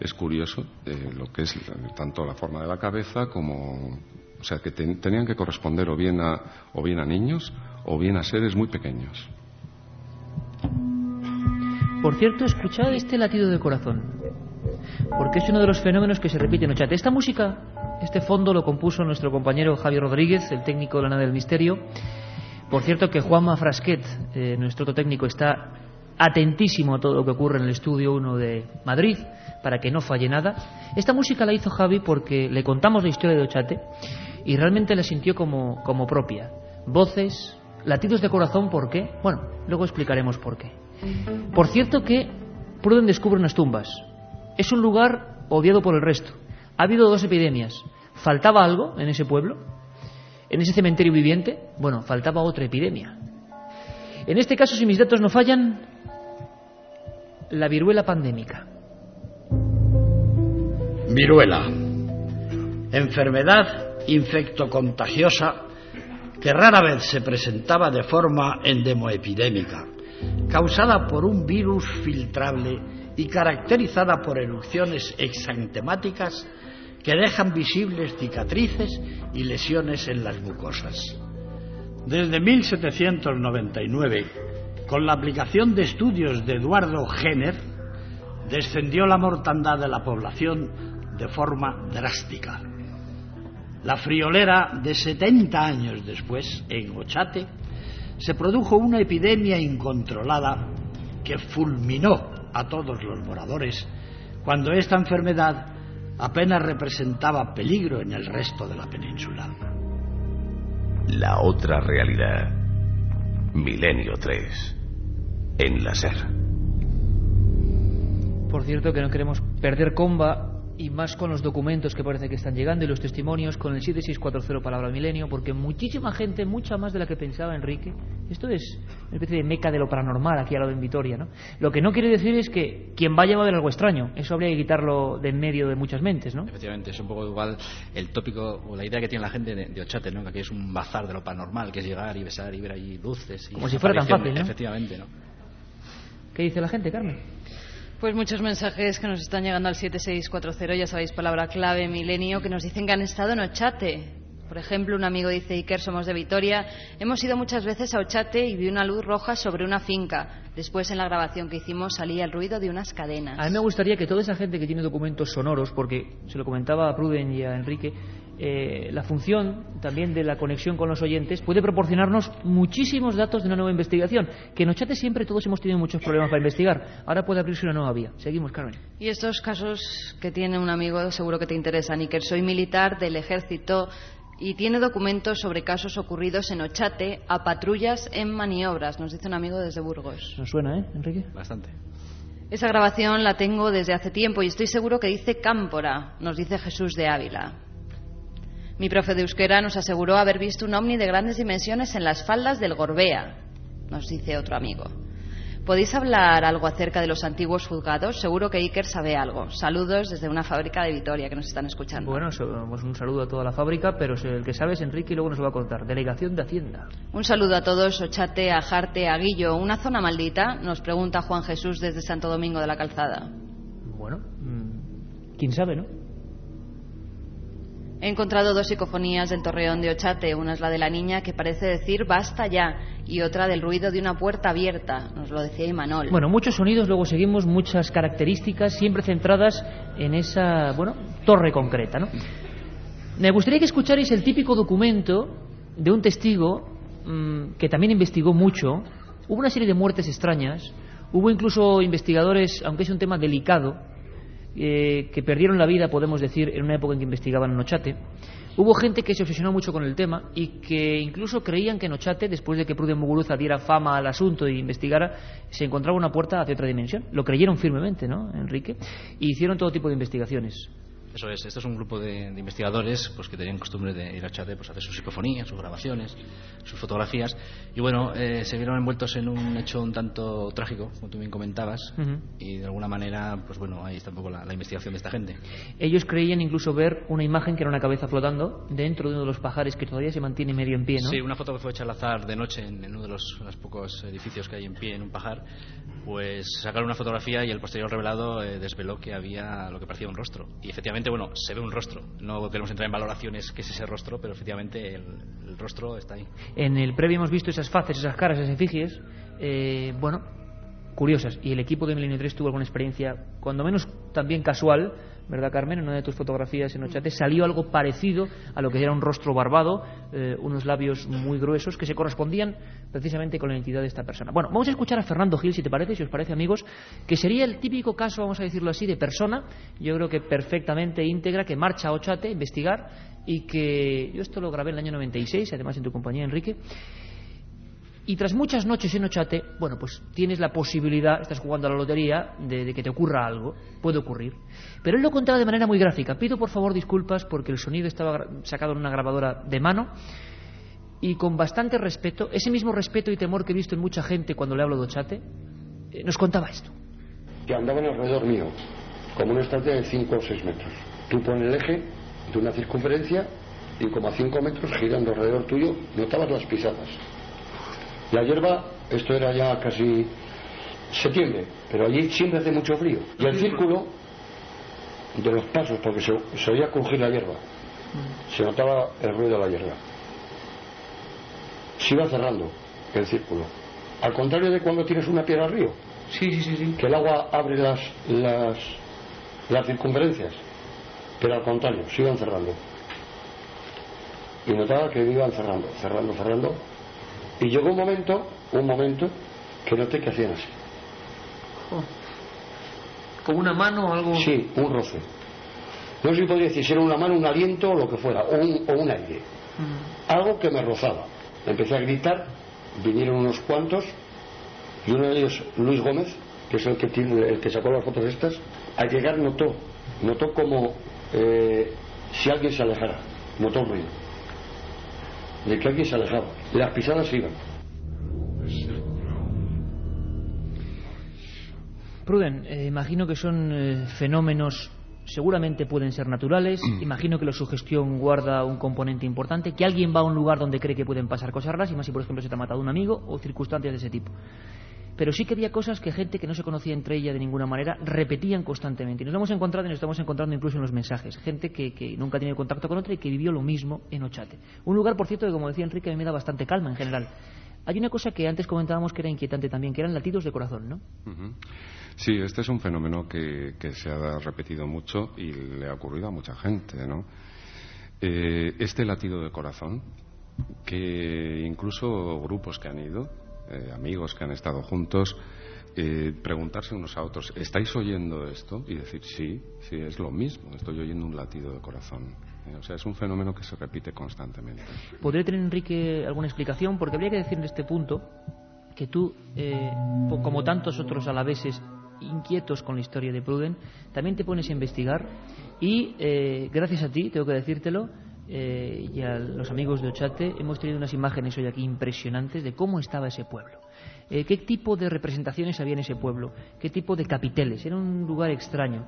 Es curioso eh, lo que es tanto la forma de la cabeza como, o sea, que ten, tenían que corresponder o bien, a, o bien a niños o bien a seres muy pequeños. Por cierto, escuchad este latido de corazón, porque es uno de los fenómenos que se repite en Ochate. Esta música, este fondo lo compuso nuestro compañero Javier Rodríguez, el técnico de la nave del misterio. Por cierto que Juanma Frasquet, eh, nuestro otro técnico, está atentísimo a todo lo que ocurre en el estudio 1 de Madrid para que no falle nada. Esta música la hizo Javi porque le contamos la historia de Ochate y realmente la sintió como, como propia. Voces, latidos de corazón, ¿por qué? Bueno, luego explicaremos por qué. Por cierto que Pruden descubre unas tumbas. Es un lugar odiado por el resto. Ha habido dos epidemias. ¿Faltaba algo en ese pueblo? ¿En ese cementerio viviente? Bueno, faltaba otra epidemia. En este caso, si mis datos no fallan, la viruela pandémica. Viruela. Enfermedad infectocontagiosa que rara vez se presentaba de forma endemoepidémica, causada por un virus filtrable y caracterizada por erupciones exantemáticas que dejan visibles cicatrices y lesiones en las mucosas. Desde 1799, con la aplicación de estudios de Eduardo Jenner, descendió la mortandad de la población de forma drástica. La friolera de 70 años después, en Ochate, se produjo una epidemia incontrolada que fulminó a todos los moradores cuando esta enfermedad apenas representaba peligro en el resto de la península. La otra realidad. Milenio 3. En la SER. Por cierto que no queremos perder comba y más con los documentos que parece que están llegando y los testimonios con el 7640 Palabra Milenio, porque muchísima gente, mucha más de la que pensaba Enrique, esto es una especie de meca de lo paranormal aquí al lado en Vitoria, ¿no? Lo que no quiere decir es que quien vaya va a ver algo extraño, eso habría que quitarlo de en medio de muchas mentes, ¿no? Efectivamente, es un poco igual el tópico o la idea que tiene la gente de, de Ochate, ¿no? Que aquí es un bazar de lo paranormal, que es llegar y besar y ver allí luces. Y Como si fuera tan fácil, ¿no? Efectivamente, ¿no? ¿Qué dice la gente, Carmen? Pues muchos mensajes que nos están llegando al 7640, ya sabéis, palabra clave, milenio, que nos dicen que han estado en Ochate. Por ejemplo, un amigo dice, Iker, somos de Vitoria. Hemos ido muchas veces a Ochate y vi una luz roja sobre una finca. Después, en la grabación que hicimos, salía el ruido de unas cadenas. A mí me gustaría que toda esa gente que tiene documentos sonoros, porque se lo comentaba a Pruden y a Enrique, eh, la función también de la conexión con los oyentes puede proporcionarnos muchísimos datos de una nueva investigación. Que en Ochate siempre todos hemos tenido muchos problemas para investigar. Ahora puede abrirse una nueva vía. Seguimos, Carmen. Y estos casos que tiene un amigo seguro que te interesan. Iker, soy militar del ejército y tiene documentos sobre casos ocurridos en Ochate a patrullas en maniobras, nos dice un amigo desde Burgos. ¿Nos suena, eh, Enrique? Bastante. Esa grabación la tengo desde hace tiempo y estoy seguro que dice Cámpora, nos dice Jesús de Ávila. Mi profe de euskera nos aseguró haber visto un ovni de grandes dimensiones en las faldas del Gorbea, nos dice otro amigo. ¿Podéis hablar algo acerca de los antiguos juzgados? Seguro que Iker sabe algo. Saludos desde una fábrica de Vitoria que nos están escuchando. Bueno, pues un saludo a toda la fábrica, pero el que sabe es Enrique y luego nos lo va a contar. Delegación de Hacienda. Un saludo a todos, Ochate, a Jarte, a Guillo. ¿Una zona maldita? Nos pregunta Juan Jesús desde Santo Domingo de la Calzada. Bueno, mm, quién sabe, ¿no? He encontrado dos psicofonías del torreón de Ochate. Una es la de la niña que parece decir basta ya y otra del ruido de una puerta abierta. Nos lo decía Imanol. Bueno, muchos sonidos, luego seguimos muchas características, siempre centradas en esa, bueno, torre concreta, ¿no? Me gustaría que escucharais el típico documento de un testigo mm, que también investigó mucho. Hubo una serie de muertes extrañas. Hubo incluso investigadores, aunque es un tema delicado, eh, que perdieron la vida, podemos decir, en una época en que investigaban en Ochate. Hubo gente que se obsesionó mucho con el tema y que incluso creían que en Ochate, después de que Pruden Muguruza diera fama al asunto e investigara, se encontraba una puerta hacia otra dimensión. Lo creyeron firmemente, ¿no, Enrique? Y hicieron todo tipo de investigaciones. Eso es, esto es un grupo de, de investigadores pues, que tenían costumbre de ir a Chate pues, a hacer sus psicofonías, sus grabaciones, sus fotografías. Y bueno, eh, se vieron envueltos en un hecho un tanto trágico, como tú bien comentabas. Ujú. Y de alguna manera, pues bueno, ahí está un poco la, la investigación de esta gente. Ellos creían incluso ver una imagen que era una cabeza flotando dentro de uno de los pajares que todavía se mantiene medio en pie, ¿no? Sí, una foto que fue hecha al azar de noche en, en uno de los, los pocos edificios que hay en pie en un pajar. Pues sacaron una fotografía y el posterior revelado eh, desveló que había lo que parecía un rostro. Y efectivamente, bueno, se ve un rostro. No queremos entrar en valoraciones qué es ese rostro, pero efectivamente el, el rostro está ahí. En el previo hemos visto esas faces, esas caras, esas efigies, eh, bueno, curiosas. Y el equipo de Milenio 3 tuvo alguna experiencia, cuando menos también casual, ¿verdad, Carmen? En una de tus fotografías en Ochate salió algo parecido a lo que era un rostro barbado, eh, unos labios muy gruesos que se correspondían precisamente con la identidad de esta persona. Bueno, vamos a escuchar a Fernando Gil, si te parece, si os parece, amigos, que sería el típico caso, vamos a decirlo así, de persona, yo creo que perfectamente íntegra, que marcha a Ochate a investigar y que yo esto lo grabé en el año 96, además en tu compañía, Enrique. Y tras muchas noches en Ochate, bueno, pues tienes la posibilidad, estás jugando a la lotería, de, que te ocurra algo. Puede ocurrir. Pero él lo contaba de manera muy gráfica. Pido por favor disculpas porque el sonido estaba sacado en una grabadora de mano y con bastante respeto, ese mismo respeto y temor que he visto en mucha gente cuando le hablo de Ochate, eh, nos contaba esto. que andaban alrededor mío, como un estante de 5 o 6 metros. Tú pones el eje de una circunferencia y como a 5 metros girando alrededor tuyo notabas las pisadas. La hierba, esto era ya casi septiembre, pero allí siempre hace mucho frío. Y el círculo de los pasos, porque se, se oía crujir la hierba, se notaba el ruido de la hierba. Se iba cerrando el círculo. Al contrario de cuando tienes una piedra al río, Sí, sí, sí, sí. que el agua abre las, las, las circunferencias, pero al contrario, se iban cerrando. Y notaba que iban cerrando, cerrando, cerrando. Y llegó un momento, un momento, que noté que hacían así. Con una mano o algo. Sí, un roce. No sé si podría decir si era una mano, un aliento o lo que fuera, o un, o un aire. Algo que me rozaba. Empecé a gritar, vinieron unos cuantos, y uno de ellos, Luis Gómez, que es el que, tiene, el que sacó las fotos estas, al llegar notó notó como eh, si alguien se alejara, notó un ruido. Se alejaba. Las pisadas se iban. Pruden, eh, imagino que son eh, fenómenos, seguramente pueden ser naturales, imagino que la sugestión guarda un componente importante, que alguien va a un lugar donde cree que pueden pasar cosas raras, y más si por ejemplo se te ha matado un amigo o circunstancias de ese tipo. Pero sí que había cosas que gente que no se conocía entre ella de ninguna manera repetían constantemente. Y nos hemos encontrado y nos estamos encontrando incluso en los mensajes. Gente que, que nunca ha tenido contacto con otra y que vivió lo mismo en Ochate. Un lugar, por cierto, que como decía Enrique, a mí me da bastante calma en general. Hay una cosa que antes comentábamos que era inquietante también, que eran latidos de corazón, ¿no? Sí, este es un fenómeno que, que se ha repetido mucho y le ha ocurrido a mucha gente, ¿no? Eh, este latido de corazón, que incluso grupos que han ido, eh, amigos que han estado juntos, eh, preguntarse unos a otros, ¿estáis oyendo esto? Y decir, sí, sí, es lo mismo, estoy oyendo un latido de corazón. Eh, o sea, es un fenómeno que se repite constantemente. ¿Podría tener Enrique alguna explicación? Porque habría que decir en este punto que tú, como tantos otros alaveses inquietos con la historia de Pruden, también te pones a investigar y gracias a ti, tengo que decírtelo, eh, y a los amigos de Ochate, hemos tenido unas imágenes hoy aquí impresionantes de cómo estaba ese pueblo. Eh, ¿Qué tipo de representaciones había en ese pueblo? ¿Qué tipo de capiteles? Era un lugar extraño.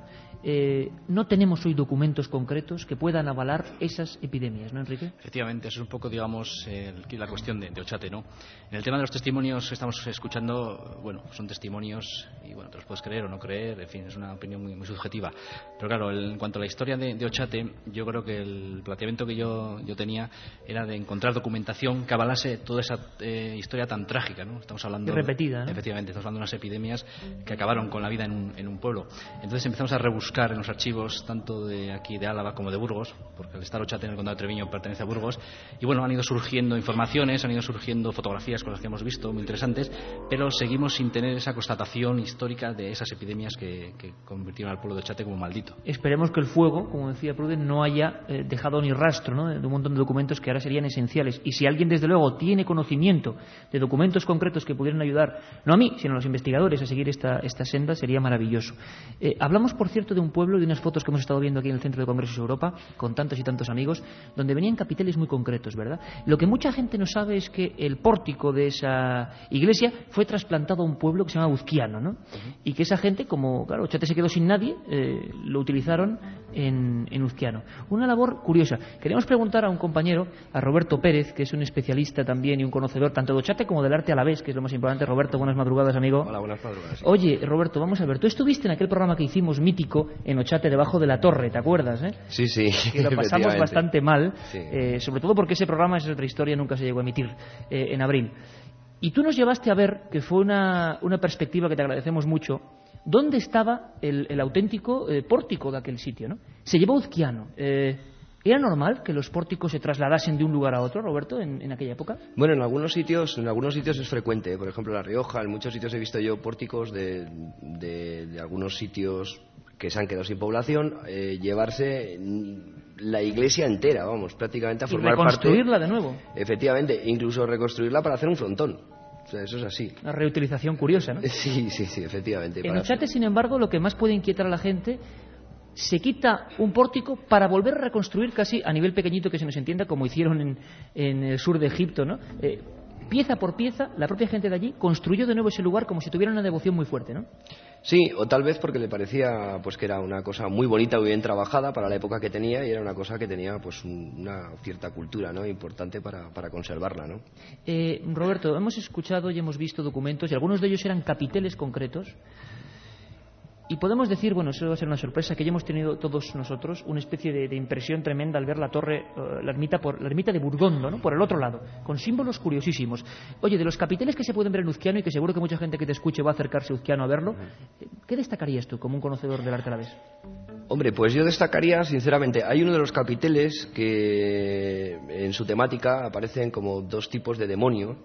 Eh, no tenemos hoy documentos concretos que puedan avalar esas epidemias, ¿no, Enrique? Efectivamente, eso es un poco, digamos, el- la cuestión de, Ochate, ¿no? En el tema de los testimonios que estamos escuchando, bueno, son testimonios y, bueno, te los puedes creer o no creer, en fin, es una opinión muy, subjetiva. Pero claro, en cuanto a la historia de, de Ochate, yo creo que el planteamiento que yo, yo tenía era de encontrar documentación que avalase toda esa eh, historia tan trágica, ¿no? Estamos hablando... Repetida, ¿no? Efectivamente, estamos hablando de unas epidemias que acabaron con la vida en un, en un pueblo. Entonces empezamos a rebuscar en los archivos tanto de aquí de Álava como de Burgos, porque el Estado Ochate en el condado de Treviño pertenece a Burgos, y bueno, han ido surgiendo informaciones, han ido surgiendo fotografías con las que hemos visto, muy interesantes, pero seguimos sin tener esa constatación histórica de esas epidemias que, que convirtieron al pueblo de Ochate como maldito. Esperemos que el fuego, como decía Pruden, no haya eh, dejado ni rastro ¿no? de un montón de documentos que ahora serían esenciales. Y si alguien, desde luego, tiene conocimiento de documentos concretos que pudieran ayudar, no a mí, sino a los investigadores a seguir esta, esta senda, sería maravilloso. Eh, hablamos, por cierto, de un pueblo de unas fotos que hemos estado viendo aquí en el Centro de Congresos Europa, con tantos y tantos amigos, donde venían capiteles muy concretos, ¿verdad? Lo que mucha gente no sabe es que el pórtico de esa iglesia fue trasplantado a un pueblo que se llama Uzquiano, ¿no? Y que esa gente, como, claro, Ochate se quedó sin nadie, eh, lo utilizaron en, en Uzquiano. Una labor curiosa. Queríamos preguntar a un compañero, a Roberto Pérez, que es un especialista también y un conocedor tanto de Ochate como del arte a la vez, que es lo más importante. Roberto, buenas madrugadas, amigo. Hola, buenas madrugadas. Oye, Roberto, vamos a ver. Tú estuviste en aquel programa que hicimos mítico en Ochate, debajo de la torre, ¿te acuerdas? Eh? Sí, sí. Que lo pasamos bastante mal, Sí. eh, sobre todo porque ese programa, es otra historia, nunca se llegó a emitir eh, en abril. Y tú nos llevaste a ver, que fue una, una perspectiva que te agradecemos mucho, dónde estaba el, el auténtico eh, pórtico de aquel sitio. ¿no? Se llevó Uzquiano. Eh, ¿Era normal que los pórticos se trasladasen de un lugar a otro, Roberto, en, en aquella época? Bueno, en algunos sitios, en algunos sitios es frecuente. Por ejemplo, La Rioja, en muchos sitios he visto yo pórticos de, de- de algunos sitios que se han quedado sin población, eh, llevarse la iglesia entera, vamos, prácticamente a Y formar parte. reconstruirla de nuevo. Efectivamente, incluso reconstruirla para hacer un frontón. O sea, eso es así. Una reutilización curiosa, ¿no? Sí, sí, sí, efectivamente. En Ochate, sin embargo, lo que más puede inquietar a la gente, se quita un pórtico para volver a reconstruir casi a nivel pequeñito que se nos entienda, como hicieron en, en el sur de Egipto, ¿no? Eh, pieza por pieza, la propia gente de allí construyó de nuevo ese lugar como si tuviera una devoción muy fuerte, ¿no? Sí, o tal vez porque le parecía pues que era una cosa muy bonita, muy bien trabajada para la época que tenía y era una cosa que tenía pues un- una cierta cultura, ¿no? Importante para, para conservarla, ¿no? Eh, Roberto, hemos escuchado y hemos visto documentos y algunos de ellos eran capiteles concretos. Y podemos decir, bueno, eso va a ser una sorpresa, que ya hemos tenido todos nosotros una especie de, de impresión tremenda al ver la torre, eh, la ermita, por, la ermita de Burgondo, ¿no? por el otro lado, con símbolos curiosísimos. Oye, de los capiteles que se pueden ver en Uzquiano y que seguro que mucha gente que te escuche va a acercarse a Uzquiano a verlo, eh, ¿qué destacarías tú como un conocedor del arte a la vez? Hombre, pues yo destacaría, sinceramente, hay uno de los capiteles que en su temática aparecen como dos tipos de demonio,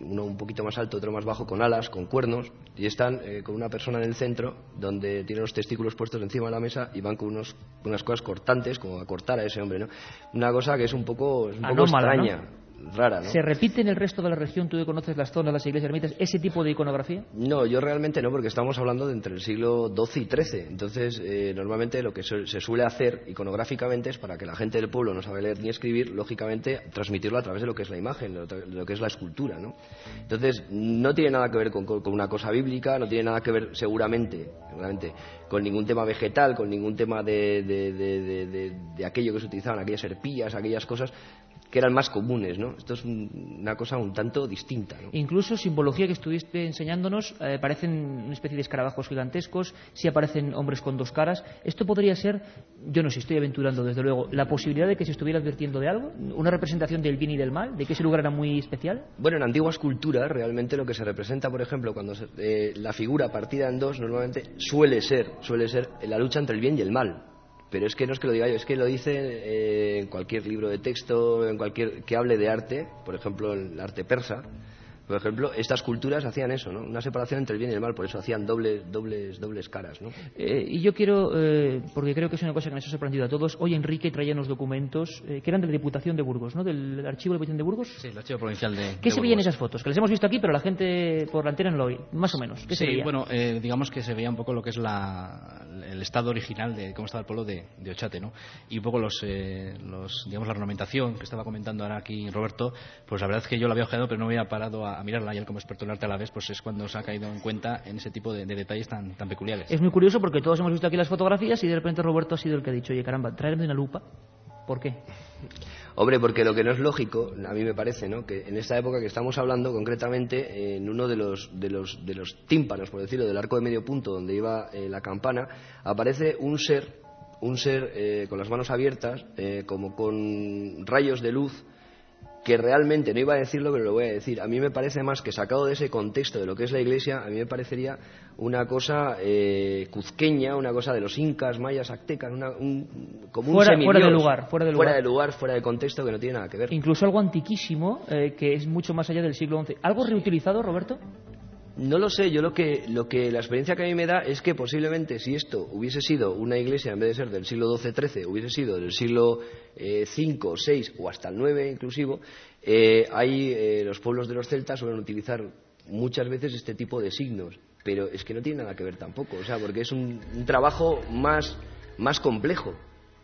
uno un poquito más alto, otro más bajo, con alas, con cuernos, y están eh, con una persona en el centro, donde tiene los testículos puestos encima de la mesa y van con unos, unas cosas cortantes, como a cortar a ese hombre, ¿no? Una cosa que es un poco, es un poco ¿no? Rara. ¿no? ¿Se repite en el resto de la región, tú conoces las zonas, las iglesias ermitas, ese tipo de iconografía? No, yo realmente no, porque estamos hablando de entre el siglo XII y XIII. Entonces, eh, normalmente lo que se, suele hacer iconográficamente es para que la gente del pueblo no sabe leer ni escribir, lógicamente transmitirlo a través de lo que es la imagen, de lo, que es la escultura. ¿no? Entonces, no tiene nada que ver con, con- una cosa bíblica, no tiene nada que ver seguramente, seguramente con ningún tema vegetal, con ningún tema de, de- de- de- de- de aquello que se utilizaban, aquellas herpías, aquellas cosas que eran más comunes. ¿no? Esto es un- una cosa un tanto distinta. ¿no? Incluso simbología que estuviste enseñándonos, eh, parecen una especie de escarabajos gigantescos, sí aparecen hombres con dos caras. Esto podría ser, yo no sé, estoy aventurando desde luego, la posibilidad de que se estuviera advirtiendo de algo, una representación del bien y del mal, de que ese lugar era muy especial. Bueno, en antiguas culturas realmente lo que se representa, por ejemplo, cuando se- eh, la figura partida en dos normalmente suele ser, suele ser la lucha entre el bien y el mal. Pero es que no es que lo diga yo, es que lo dice eh, en cualquier libro de texto, en cualquier que hable de arte, por ejemplo, el arte persa. Por ejemplo, estas culturas hacían eso, ¿no? Una separación entre el bien y el mal, por eso hacían dobles, dobles, dobles caras, ¿no? Eh, y yo quiero, eh, porque creo que es una cosa que nos ha sorprendido a todos, hoy Enrique traía unos documentos eh, que eran de la Diputación de Burgos, ¿no? Del Archivo de la Diputación de Burgos. Sí, el archivo provincial de. ¿Qué de se veía en Burgos. esas fotos? Que las hemos visto aquí, pero la gente por la antena no lo oye, más o menos. ¿Qué se Sí, veía? bueno, eh, digamos que se veía un poco lo que es la, el estado original de cómo estaba el pueblo de, de Ochate, ¿no? Y un poco los, eh, los, digamos, la ornamentación que estaba comentando ahora aquí Roberto, pues la verdad es que yo la había ojeado, pero no había parado a, a mirarla y él como experto en arte a la vez, pues es cuando se ha caído en cuenta en ese tipo de, de detalles tan, tan peculiares. Es muy curioso porque todos hemos visto aquí las fotografías y de repente Roberto ha sido el que ha dicho, oye caramba, tráeme una lupa. ¿Por qué? Hombre, porque lo que no es lógico, a mí me parece, ¿no? que en esta época que estamos hablando, concretamente, en uno de los, de los, de los tímpanos, por decirlo, del arco de medio punto donde iba eh, la campana, aparece un ser, un ser eh, con las manos abiertas, eh, como con rayos de luz, que realmente, no iba a decirlo, pero lo voy a decir, a mí me parece más que sacado de ese contexto de lo que es la iglesia, a mí me parecería una cosa eh, cuzqueña, una cosa de los incas, mayas, aztecas, una, un, como un Fuera- fuera de lugar, fuera de lugar. Fuera de lugar, fuera de contexto, que no tiene nada que ver. Incluso algo antiquísimo eh, que es mucho más allá del siglo XI. ¿Algo reutilizado, Roberto? No lo sé, yo lo que, lo que la experiencia que a mí me da es que posiblemente si esto hubiese sido una iglesia en vez de ser del siglo XII-XIII, hubiese sido del siglo eh, V, VI o hasta el IX inclusivo, eh, hay, eh, los pueblos de los celtas suelen utilizar muchas veces este tipo de signos, pero es que no tiene nada que ver tampoco, o sea, porque es un, un trabajo más, más complejo.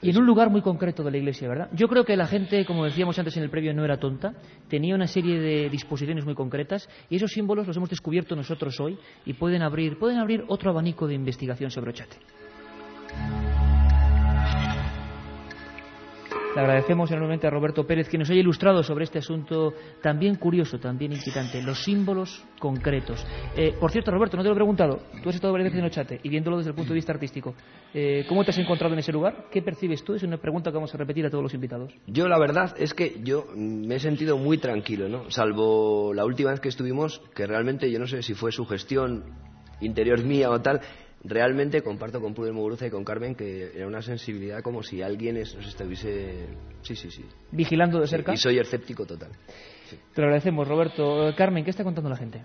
Y en un lugar muy concreto de la iglesia, ¿verdad? Yo creo que la gente, como decíamos antes en el previo, no era tonta, tenía una serie de disposiciones muy concretas y esos símbolos los hemos descubierto nosotros hoy y pueden abrir, pueden abrir otro abanico de investigación sobre Ochate. Le agradecemos enormemente a Roberto Pérez que nos haya ilustrado sobre este asunto también curioso, también inquietante, los símbolos concretos. Eh, por cierto, Roberto, no te lo he preguntado, tú has estado varias veces en Ochate y viéndolo desde el punto de vista artístico, eh, ¿cómo te has encontrado en ese lugar? ¿Qué percibes tú? Es una pregunta que vamos a repetir a todos los invitados. Yo la verdad es que yo me he sentido muy tranquilo, ¿no? Salvo la última vez que estuvimos, que realmente yo no sé si fue su gestión interior mía o tal, realmente comparto con Prudel Muguruza y con Carmen que era una sensibilidad como si alguien es- nos estuviese... Sí, sí, sí. Vigilando de cerca. Y soy escéptico total. Te lo agradecemos, Roberto. Eh, Carmen, ¿qué está contando la gente?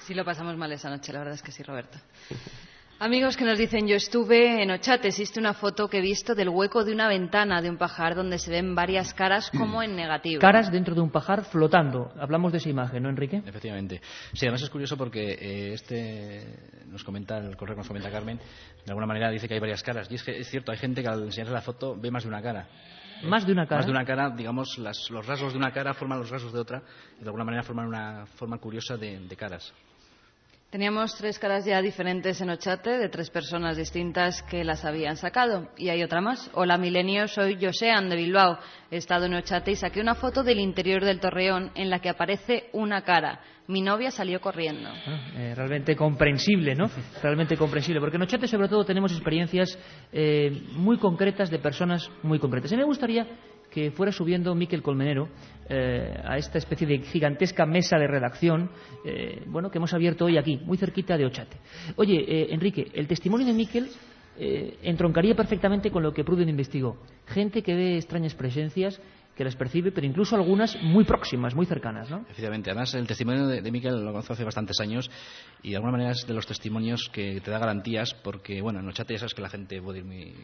Sí lo pasamos mal esa noche, la verdad es que sí, Roberto. Amigos que nos dicen, yo estuve en Ochate, existe una foto que he visto del hueco de una ventana de un pajar donde se ven varias caras como en negativo. Caras dentro de un pajar flotando. Hablamos de esa imagen, ¿no, Enrique? Efectivamente. Sí, además es curioso porque eh, este nos comenta, el correo que nos comenta Carmen, de alguna manera dice que hay varias caras. Y es que es cierto, hay gente que al enseñarle la foto ve más de una cara. Más de una cara. Más de una cara, digamos, las- los rasgos de una cara forman los rasgos de otra y de alguna manera forman una forma curiosa de, de caras. Teníamos tres caras ya diferentes en Ochate, de tres personas distintas que las habían sacado. Y hay otra más. Hola, Milenio, soy Josean de Bilbao. He estado en Ochate y saqué una foto del interior del torreón en la que aparece una cara. Mi novia salió corriendo. Ah, eh, realmente comprensible, ¿no? Realmente comprensible. Porque en Ochate, sobre todo, tenemos experiencias eh, muy concretas de personas muy concretas. Mí me gustaría que fuera subiendo Miquel Colmenero eh, a esta especie de gigantesca mesa de redacción eh, bueno, que hemos abierto hoy aquí, muy cerquita de Ochate. Oye, eh, Enrique, el testimonio de Miquel entroncaría perfectamente con lo que Pruden investigó. Gente que ve extrañas presencias que las percibe, pero incluso algunas muy próximas, muy cercanas, ¿no? Efectivamente. Además, el testimonio de, de Miquel lo conozco hace bastantes años y de alguna manera es de los testimonios que te da garantías porque, bueno, en chat ya sabes que la gente puede ir muy,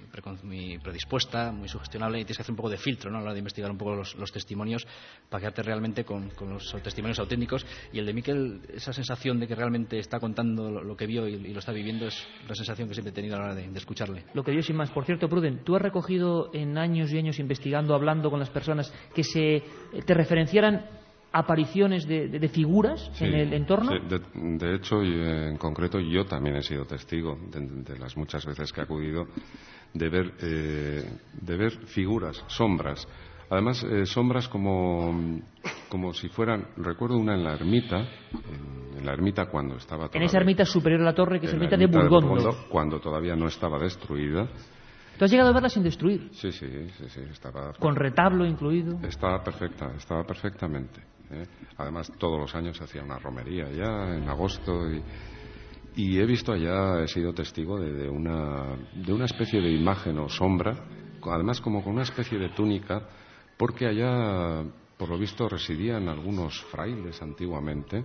muy predispuesta, muy sugestionable y tienes que hacer un poco de filtro, ¿no? A la hora de investigar un poco los, los testimonios para quedarte realmente con, con los testimonios auténticos. Y el de Miquel, esa sensación de que realmente está contando lo, lo que vio y, y lo está viviendo es la sensación que siempre he tenido a la hora de, de escucharle. Lo que dio sin más. Por cierto, Pruden, ¿tú has recogido en años y años investigando, hablando con las personas, que se eh, te referenciaran apariciones de, de- de figuras Sí, en el entorno? sí, de, de hecho, y en concreto, yo también he sido testigo de, de las muchas veces que he acudido de ver, eh, de ver figuras, sombras. Además, eh, sombras como, como si fueran. Recuerdo una en la ermita, en, en la ermita cuando estaba En todavía- esa ermita superior a la torre, que es en la ermita de ermita Burgondo. cuando todavía no estaba destruida. Tú has llegado a verla sin destruir, Sí, sí, sí, sí, estaba. con retablo incluido. Estaba perfecta, estaba perfectamente. ¿eh? Además, todos los años se hacía una romería ya en agosto y, y he visto allá, he sido testigo de, de una, de una especie de imagen o sombra, además como con una especie de túnica, porque allá, por lo visto, residían algunos frailes antiguamente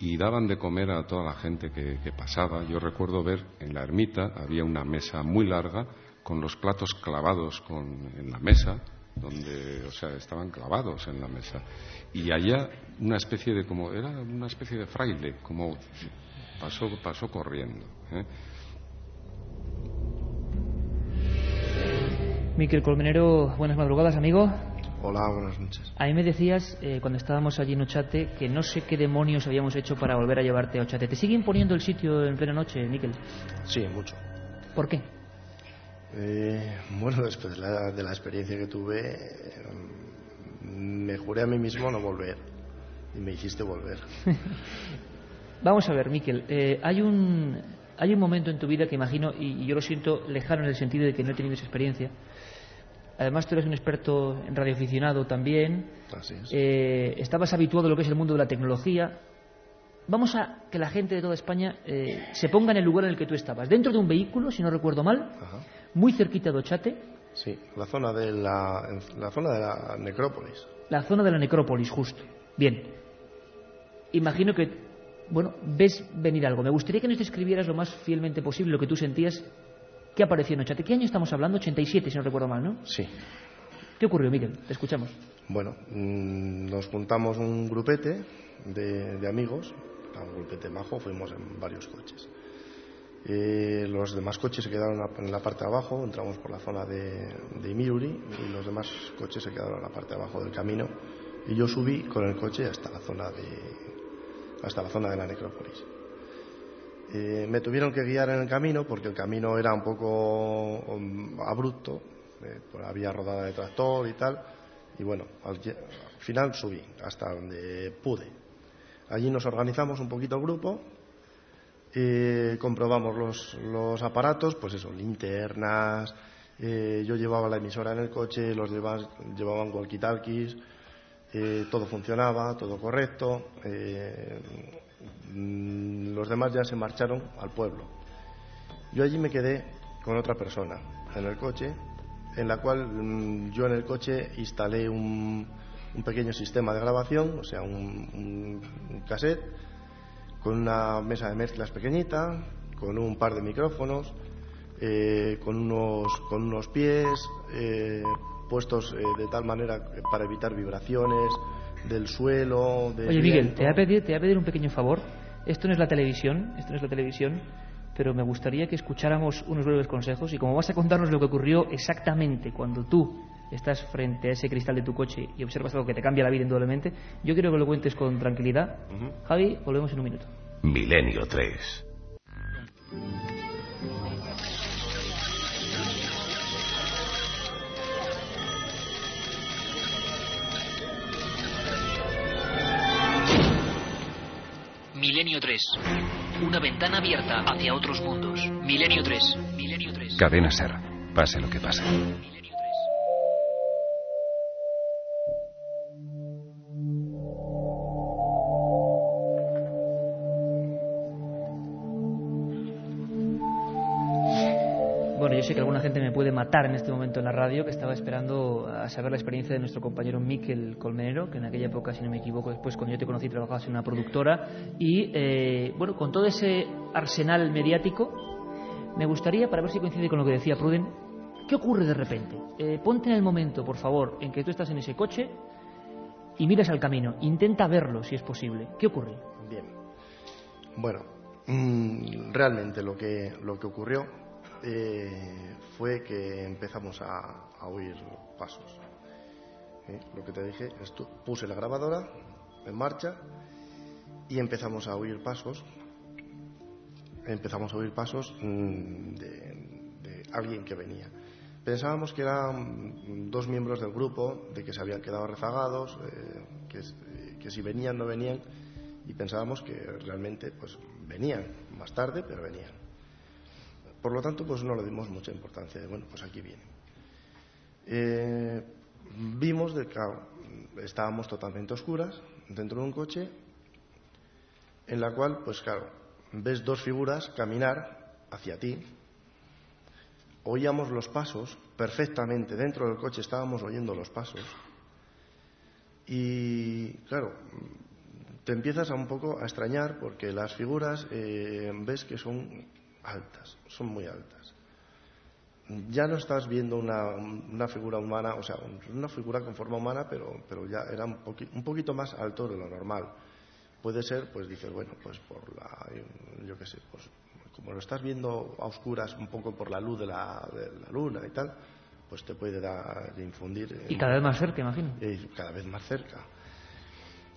y daban de comer a toda la gente que, que pasaba. Yo recuerdo ver en la ermita, había una mesa muy larga con los platos clavados con, en la mesa, donde, o sea, estaban clavados en la mesa. Y allá una especie de, como, era una especie de fraile, como pasó, pasó corriendo. ¿eh? Miquel Colmenero, buenas madrugadas, amigo. Hola, buenas noches. A mí me decías, eh, cuando estábamos allí en Ochate, que no sé qué demonios habíamos hecho para volver a llevarte a Ochate. ¿Te sigue imponiendo el sitio en plena noche, Miquel? Sí, mucho. ¿Por qué? Eh, bueno, después de la, de la experiencia que tuve, eh, me juré a mí mismo no volver. Y me hiciste volver. Vamos a ver, Miquel, eh, hay un hay un momento en tu vida que imagino, y, y yo lo siento lejano en el sentido de que no he tenido esa experiencia. Además, tú eres un experto en radioaficionado también. Así es. Eh, estabas habituado a lo que es el mundo de la tecnología. Vamos a que la gente de toda España eh, se ponga en el lugar en el que tú estabas. Dentro de un vehículo, si no recuerdo mal, Ajá. muy cerquita de Ochate, Sí, la zona de la, la zona de la necrópolis. la zona de la necrópolis, justo. Bien. Imagino que, bueno, ves venir algo. Me gustaría que nos describieras lo más fielmente posible lo que tú sentías que apareció en Ochate. ¿Qué año estamos hablando? 87, si no recuerdo mal, ¿no? Sí. ¿Qué ocurrió, Miguel? Te escuchamos. Bueno, mm, nos juntamos un grupete de, de amigos, un grupete majo, fuimos en varios coches. Eh, los demás coches se quedaron en la parte de abajo, entramos por la zona de, de y los demás coches se quedaron en la parte de abajo del camino y yo subí con el coche hasta la zona de, hasta la zona de la necrópolis. Eh, me tuvieron que guiar en el camino porque el camino era un poco um, abrupto, eh, pues había rodada de tractor y tal, y bueno, al final subí hasta donde pude. Allí nos organizamos un poquito el grupo, eh, comprobamos los, los aparatos, pues eso, linternas, eh, yo llevaba la emisora en el coche, los demás llevaban walkie-talkies, eh, todo funcionaba, todo correcto. eh, los demás ya se marcharon al pueblo. Yo allí me quedé con otra persona en el coche, en la cual mm, yo en el coche instalé un, un pequeño sistema de grabación, o sea, un, un- cassette, con una mesa de mezclas pequeñita, con un par de micrófonos, eh, con, unos, con unos pies eh, puestos eh, de tal manera para evitar vibraciones del suelo. del Oye, Miguel, te voy, a pedir, te voy a pedir un pequeño favor. Esto no es la televisión, esto no es la televisión, pero me gustaría que escucháramos unos breves consejos y como vas a contarnos lo que ocurrió exactamente cuando tú estás frente a ese cristal de tu coche y observas algo que te cambia la vida indudablemente, yo quiero que lo cuentes con tranquilidad. Javi, volvemos en un minuto. Milenio 3. Milenio 3. Una ventana abierta hacia otros mundos. Milenio 3. Milenio 3. Cadena Ser. Pase lo que pase. Que alguna gente me puede matar en este momento en la radio, que estaba esperando a saber la experiencia de nuestro compañero Miquel Colmenero, que en aquella época, si no me equivoco, después cuando yo te conocí trabajabas en una productora. Y eh, bueno, con todo ese arsenal mediático, me gustaría, para ver si coincide con lo que decía Pruden, ¿qué ocurre de repente? Eh, ponte en el momento, por favor, en que tú estás en ese coche y miras al camino. Intenta verlo, si es posible. ¿Qué ocurre? Bien. Bueno, mm, realmente lo que, lo que ocurrió eh, fue que empezamos a, oír pasos. ¿Eh? Lo que te dije, esto, puse la grabadora en marcha y empezamos a oír pasos. Empezamos a oír pasos mm, de, de alguien que venía. Pensábamos que eran dos miembros del grupo, de que se habían quedado rezagados, eh, que, que si venían no venían, y pensábamos que realmente pues venían más tarde, pero venían. Por lo tanto, pues no le dimos mucha importancia. Bueno, pues aquí viene. Eh, vimos de que estábamos totalmente oscuras dentro de un coche, en la cual, pues claro, ves dos figuras caminar hacia ti. Oíamos los pasos perfectamente. Dentro del coche estábamos oyendo los pasos. Y claro, te empiezas a un poco a extrañar porque las figuras eh, ves que son altas, son muy altas. Ya no estás viendo una, una, figura humana, o sea, una figura con forma humana, pero, pero ya era un, poqui, un, poquito más alto de lo normal. Puede ser, pues dices, bueno, pues por la, yo qué sé, pues como lo estás viendo a oscuras un poco por la luz de la, de la luna y tal, pues te puede dar, infundir. Y cada vez más cerca, imagino. Eh, cada vez más cerca.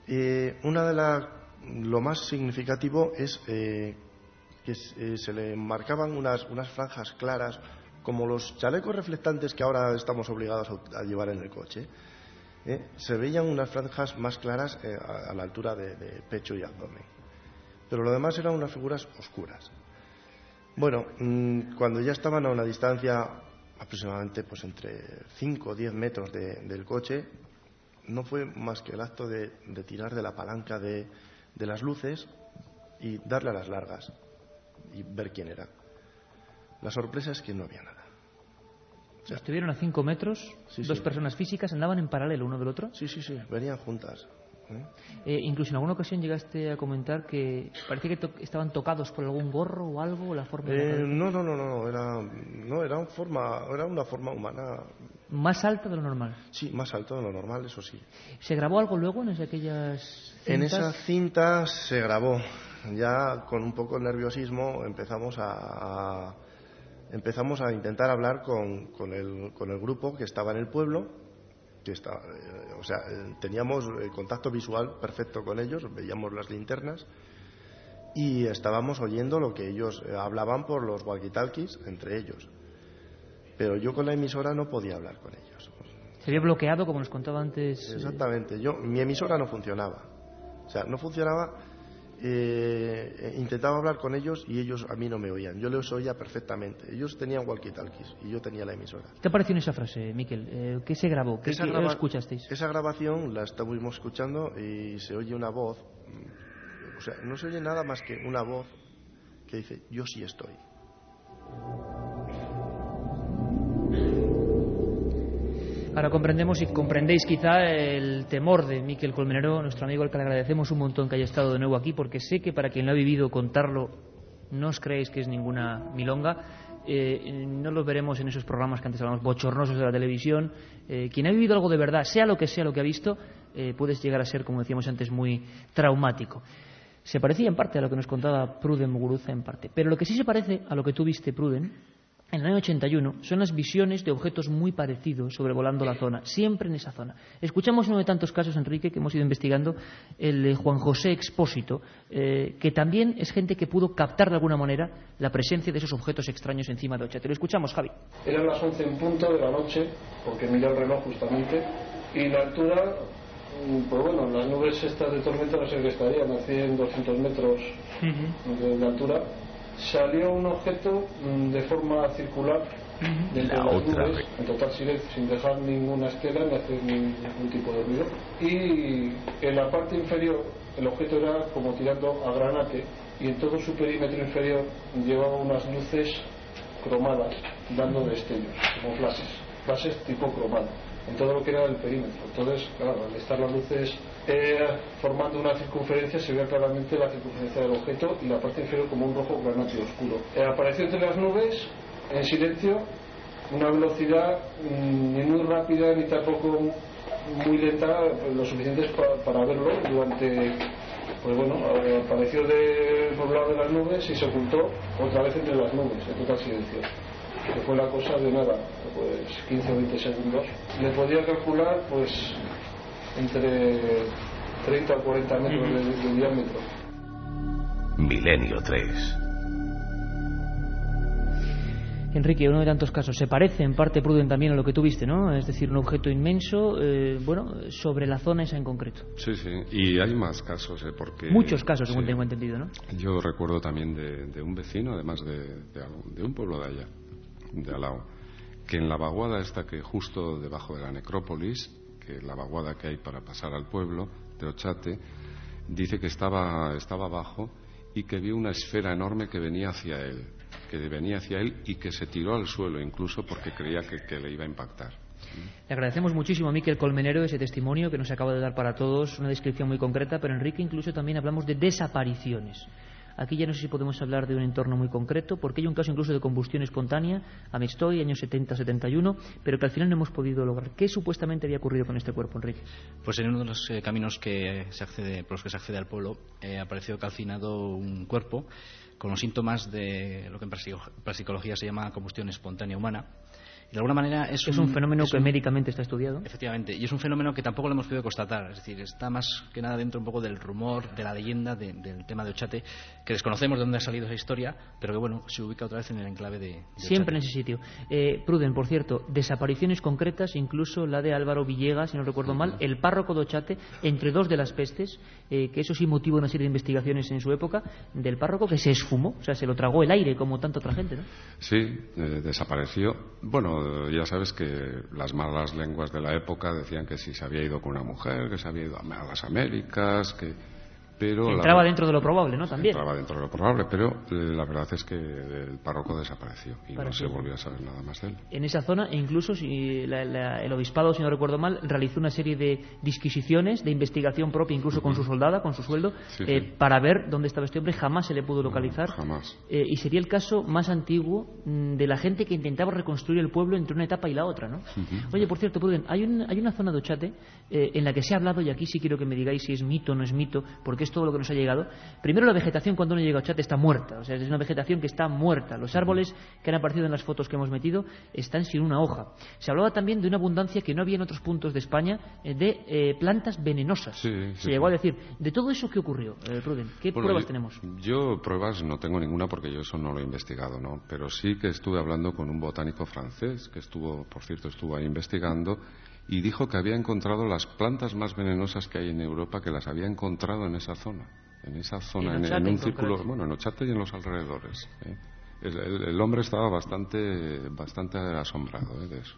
Eh, una de las, lo más significativo es eh, que eh, se le marcaban unas, unas franjas claras, como los chalecos reflectantes que ahora estamos obligados a, llevar en el coche. ¿eh? Se veían unas franjas más claras eh, a, la altura de, pecho y abdomen. Pero lo demás eran unas figuras oscuras. Bueno, mmm, cuando ya estaban a una distancia aproximadamente pues entre 5 o 10 metros de, del coche, no fue más que el acto de, de tirar de la palanca de, de las luces y darle a las largas y ver quién era. La sorpresa es que no había nada. O sea, Estuvieron a cinco metros, sí, dos sí. personas físicas andaban en paralelo uno del otro. Sí, sí, sí, venían juntas. ¿eh? Eh, incluso en alguna ocasión llegaste a comentar que parecía que to estaban tocados por algún gorro o algo, la forma. Eh, de no, no, no, no, era, no, era, un forma, era una forma humana. Más alta de lo normal. Sí, más alta de lo normal, eso sí. ¿Se grabó algo luego en aquellas cintas? En esa cinta se grabó. Ya con un poco de nerviosismo empezamos a, a empezamos a intentar hablar con, con, el, con el grupo que estaba en el pueblo, que está, eh, o sea, eh, teníamos el contacto visual perfecto con ellos, veíamos las linternas y estábamos oyendo lo que ellos eh, hablaban por los walkie-talkies entre ellos. Pero yo con la emisora no podía hablar con ellos. Se había bloqueado, como nos contaba antes. Exactamente. Yo, mi emisora no funcionaba. O sea, no funcionaba eh, intentaba hablar con ellos y ellos a mí no me oían. Yo les oía perfectamente. Ellos tenían walkie-talkies y yo tenía la emisora. ¿Qué pareció en esa frase, Miquel? Eh, ¿Qué se grabó? ¿Qué, esa graba escuchasteis? Esa grabación la estuvimos escuchando y se oye una voz. O sea, no se oye nada más que una voz que dice: Yo sí estoy. Ahora comprendemos y comprendéis quizá el temor de Miquel Colmenero, nuestro amigo al que le agradecemos un montón que haya estado de nuevo aquí, porque sé que para quien lo ha vivido contarlo, no os creéis que es ninguna milonga. Eh, no lo veremos en esos programas que antes hablamos, bochornosos de la televisión. Eh, quien ha vivido algo de verdad, sea lo que sea lo que ha visto, eh, puede llegar a ser, como decíamos antes, muy traumático. Se parecía en parte a lo que nos contaba Pruden Muguruza, en parte. Pero lo que sí se parece a lo que tú viste, Pruden, en el año 81 son las visiones de objetos muy parecidos sobrevolando la zona, siempre en esa zona. Escuchamos uno de tantos casos, Enrique, que hemos ido investigando, el de Juan José Expósito, eh, que también es gente que pudo captar de alguna manera la presencia de esos objetos extraños encima de Ocha. Te lo escuchamos, Javi. Eran las 11 en punto de la noche, porque miré el reloj justamente, y la altura, pues bueno, las nubes estas de tormenta no sé qué estarían, a 100, 200 metros de altura salió un objeto de forma circular de las nubes, en total silencio, sin dejar ninguna estela ni hacer ningún tipo de ruido. Y en la parte inferior el objeto era como tirando a granate y en todo su perímetro inferior llevaba unas luces cromadas dando destellos, como flashes, flashes tipo cromado, en todo lo que era el perímetro. Entonces, claro, al estar las luces eh, formando una circunferencia se ve claramente la circunferencia del objeto y la parte inferior como un rojo granate oscuro. Eh, apareció entre las nubes en silencio una velocidad mm, ni muy rápida ni tampoco muy lenta, lo suficiente para verlo durante pues bueno, eh, apareció de, por lado de las nubes y se ocultó otra vez entre las nubes, en total silencio. Que fue la cosa de nada, pues 15 o 20 segundos. Le podía calcular, pues, entre 30 o 40 metros de, de diámetro. Milenio 3 Enrique, uno de tantos casos. Se parece en parte, Pruden, también a lo que tuviste, ¿no? Es decir, un objeto inmenso, eh, bueno, sobre la zona esa en concreto. Sí, sí. Y hay más casos, ¿eh? Porque... Muchos casos, según tengo entendido, ¿no? Yo recuerdo también de, un vecino, además de, de, un pueblo de allá, de Alao, que en la vaguada esta que justo debajo de la necrópolis, que la vaguada que hay para pasar al pueblo, de Ochate, dice que estaba, estaba abajo y que vio una esfera enorme que venía hacia él que venía hacia él y que se tiró al suelo incluso porque creía que, le iba a impactar. Le agradecemos muchísimo a Miquel Colmenero ese testimonio que nos acaba de dar para todos, una descripción muy concreta, pero Enrique incluso también hablamos de desapariciones. Aquí ya no sé si podemos hablar de un entorno muy concreto, porque hay un caso incluso de combustión espontánea, a Mestoy, años 70-71, pero que al final no hemos podido lograr. ¿Qué supuestamente había ocurrido con este cuerpo, Enrique? Pues en uno de los eh, caminos que se accede, por los que se accede al pueblo, eh, apareció calcinado un cuerpo con los síntomas de lo que en psicología se llama combustión espontánea humana de alguna manera es, un, fenómeno que médicamente está estudiado. Efectivamente, y es un fenómeno que tampoco lo hemos podido constatar. Es decir, está más que nada dentro un poco del rumor, de la leyenda, del tema de Ochate, que desconocemos de dónde ha salido esa historia, pero que bueno, se ubica otra vez en el enclave de. Siempre en ese sitio. Eh, Pruden, por cierto, desapariciones concretas, incluso la de Álvaro Villegas, si no recuerdo mal, el párroco de Ochate, entre dos de las pestes, eh, que eso sí motivó una serie de investigaciones en su época, del párroco que se esfumó, o sea, se lo tragó el aire como tanta otra gente, ¿no? Sí, eh, desapareció. Bueno, ya sabes que las malas lenguas de la época decían que si se había ido con una mujer, que se había ido a las Américas, que pero entraba dentro de lo probable, ¿no? También. Entraba dentro de lo probable, pero eh, la verdad es que el párroco desapareció y no se volvió a saber nada más de él. En esa zona, e incluso si el obispado, si no recuerdo mal, realizó una serie de disquisiciones, de investigación propia, incluso con su soldada, con su sueldo, eh, para ver dónde estaba este hombre. Jamás se le pudo localizar. jamás. Eh, y sería el caso más antiguo mm, de la gente que intentaba reconstruir el pueblo entre una etapa y la otra, ¿no? Oye, por cierto, Pruden, hay, hay una zona de Ochate en la que se ha hablado, y aquí sí quiero que me digáis si es mito o no es mito, porque todo lo que nos ha llegado. Primero, la vegetación cuando uno llega a Ochate está muerta, o sea, es una vegetación que está muerta. Los árboles que han aparecido en las fotos que hemos metido están sin una hoja. Se hablaba también de una abundancia que no había en otros puntos de España eh, de eh, plantas venenosas. Se llegó a decir, de todo eso, ¿qué ocurrió, eh, Pruden? ¿Qué pruebas tenemos? Yo pruebas no tengo ninguna porque yo eso no lo he investigado, ¿no? Pero sí que estuve hablando con un botánico francés que estuvo, por cierto, estuvo ahí investigando y dijo que había encontrado las plantas más venenosas que hay en Europa, que las había encontrado en esa zona, en esa zona, en, un círculo, bueno, en Ochate y en los alrededores. ¿eh? El, hombre estaba bastante, bastante asombrado ¿eh? de eso.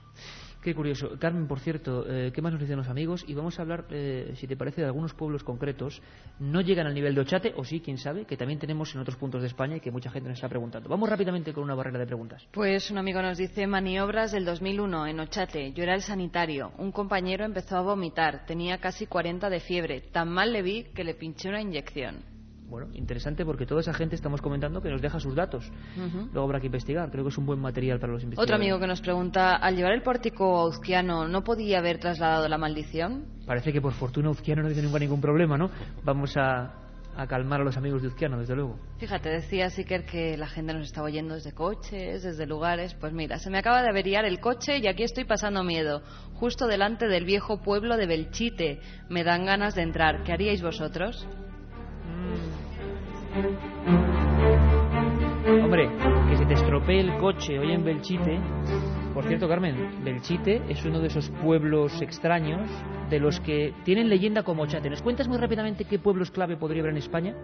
Qué curioso. Carmen, por cierto, eh, ¿qué más nos dicen los amigos? Y vamos a hablar, eh, si te parece, de algunos pueblos concretos. No llegan al nivel de Ochate, o sí, quién sabe, que también tenemos en otros puntos de España y que mucha gente nos está preguntando. Vamos rápidamente con una barrera de preguntas. Pues un amigo nos dice maniobras del 2001 en Ochate. Yo era el sanitario. Un compañero empezó a vomitar. Tenía casi 40 de fiebre. Tan mal le vi que le pinché una inyección. Bueno, interesante porque toda esa gente estamos comentando que nos deja sus datos. Luego habrá que investigar. Creo que es un buen material para los investigadores. Otro amigo que nos pregunta, al llevar el pórtico a Uzquiano, ¿no podía haber trasladado la maldición? Parece que por fortuna Uzquiano no tiene ningún problema, ¿no? Vamos a, calmar a los amigos de Uzquiano, desde luego. Fíjate, decía Siker que la gente nos estaba oyendo desde coches, desde lugares. Pues mira, se me acaba de averiar el coche y aquí estoy pasando miedo. Justo delante del viejo pueblo de Belchite. Me dan ganas de entrar. ¿Qué haríais vosotros? Hombre, que se te estropee el coche hoy en Belchite. Por cierto, Carmen, Belchite es uno de esos pueblos extraños de los que tienen leyenda como Chate. ¿Nos cuentas muy rápidamente qué pueblos clave podría haber en España?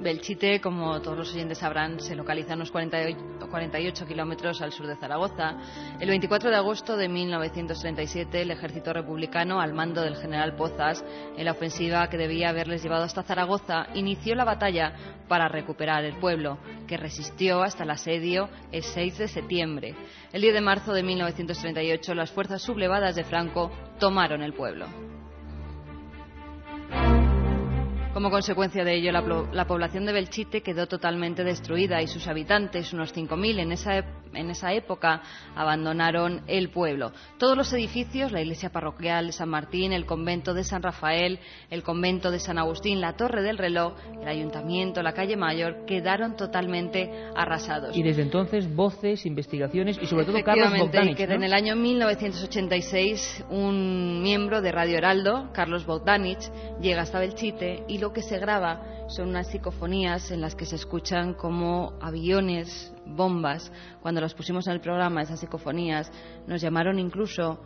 Belchite, como todos los oyentes sabrán, se localiza a unos 48, 48 kilómetros al sur de Zaragoza. El 24 de agosto de 1937, el ejército republicano, al mando del general Pozas, en la ofensiva que debía haberles llevado hasta Zaragoza, inició la batalla para recuperar el pueblo, que resistió hasta el asedio el 6 de septiembre. El 10 de marzo de 1938 las fuerzas sublevadas de Franco tomaron el pueblo. Como consecuencia de ello, la, población de Belchite quedó totalmente destruida y sus habitantes, unos 5.000 en esa, en esa época, abandonaron el pueblo. Todos los edificios, la iglesia parroquial de San Martín, el convento de San Rafael, el convento de San Agustín, la torre del reloj, el ayuntamiento, la calle mayor, quedaron totalmente arrasados. Y desde entonces, voces, investigaciones y sobre todo Carlos Bogdanich. que en el año 1986 un miembro de Radio Heraldo, Carlos Bogdanich, llega hasta Belchite y lo que se graba son unas psicofonías en las que se escuchan como aviones, bombas. Cuando las pusimos en el programa, esas psicofonías, nos llamaron incluso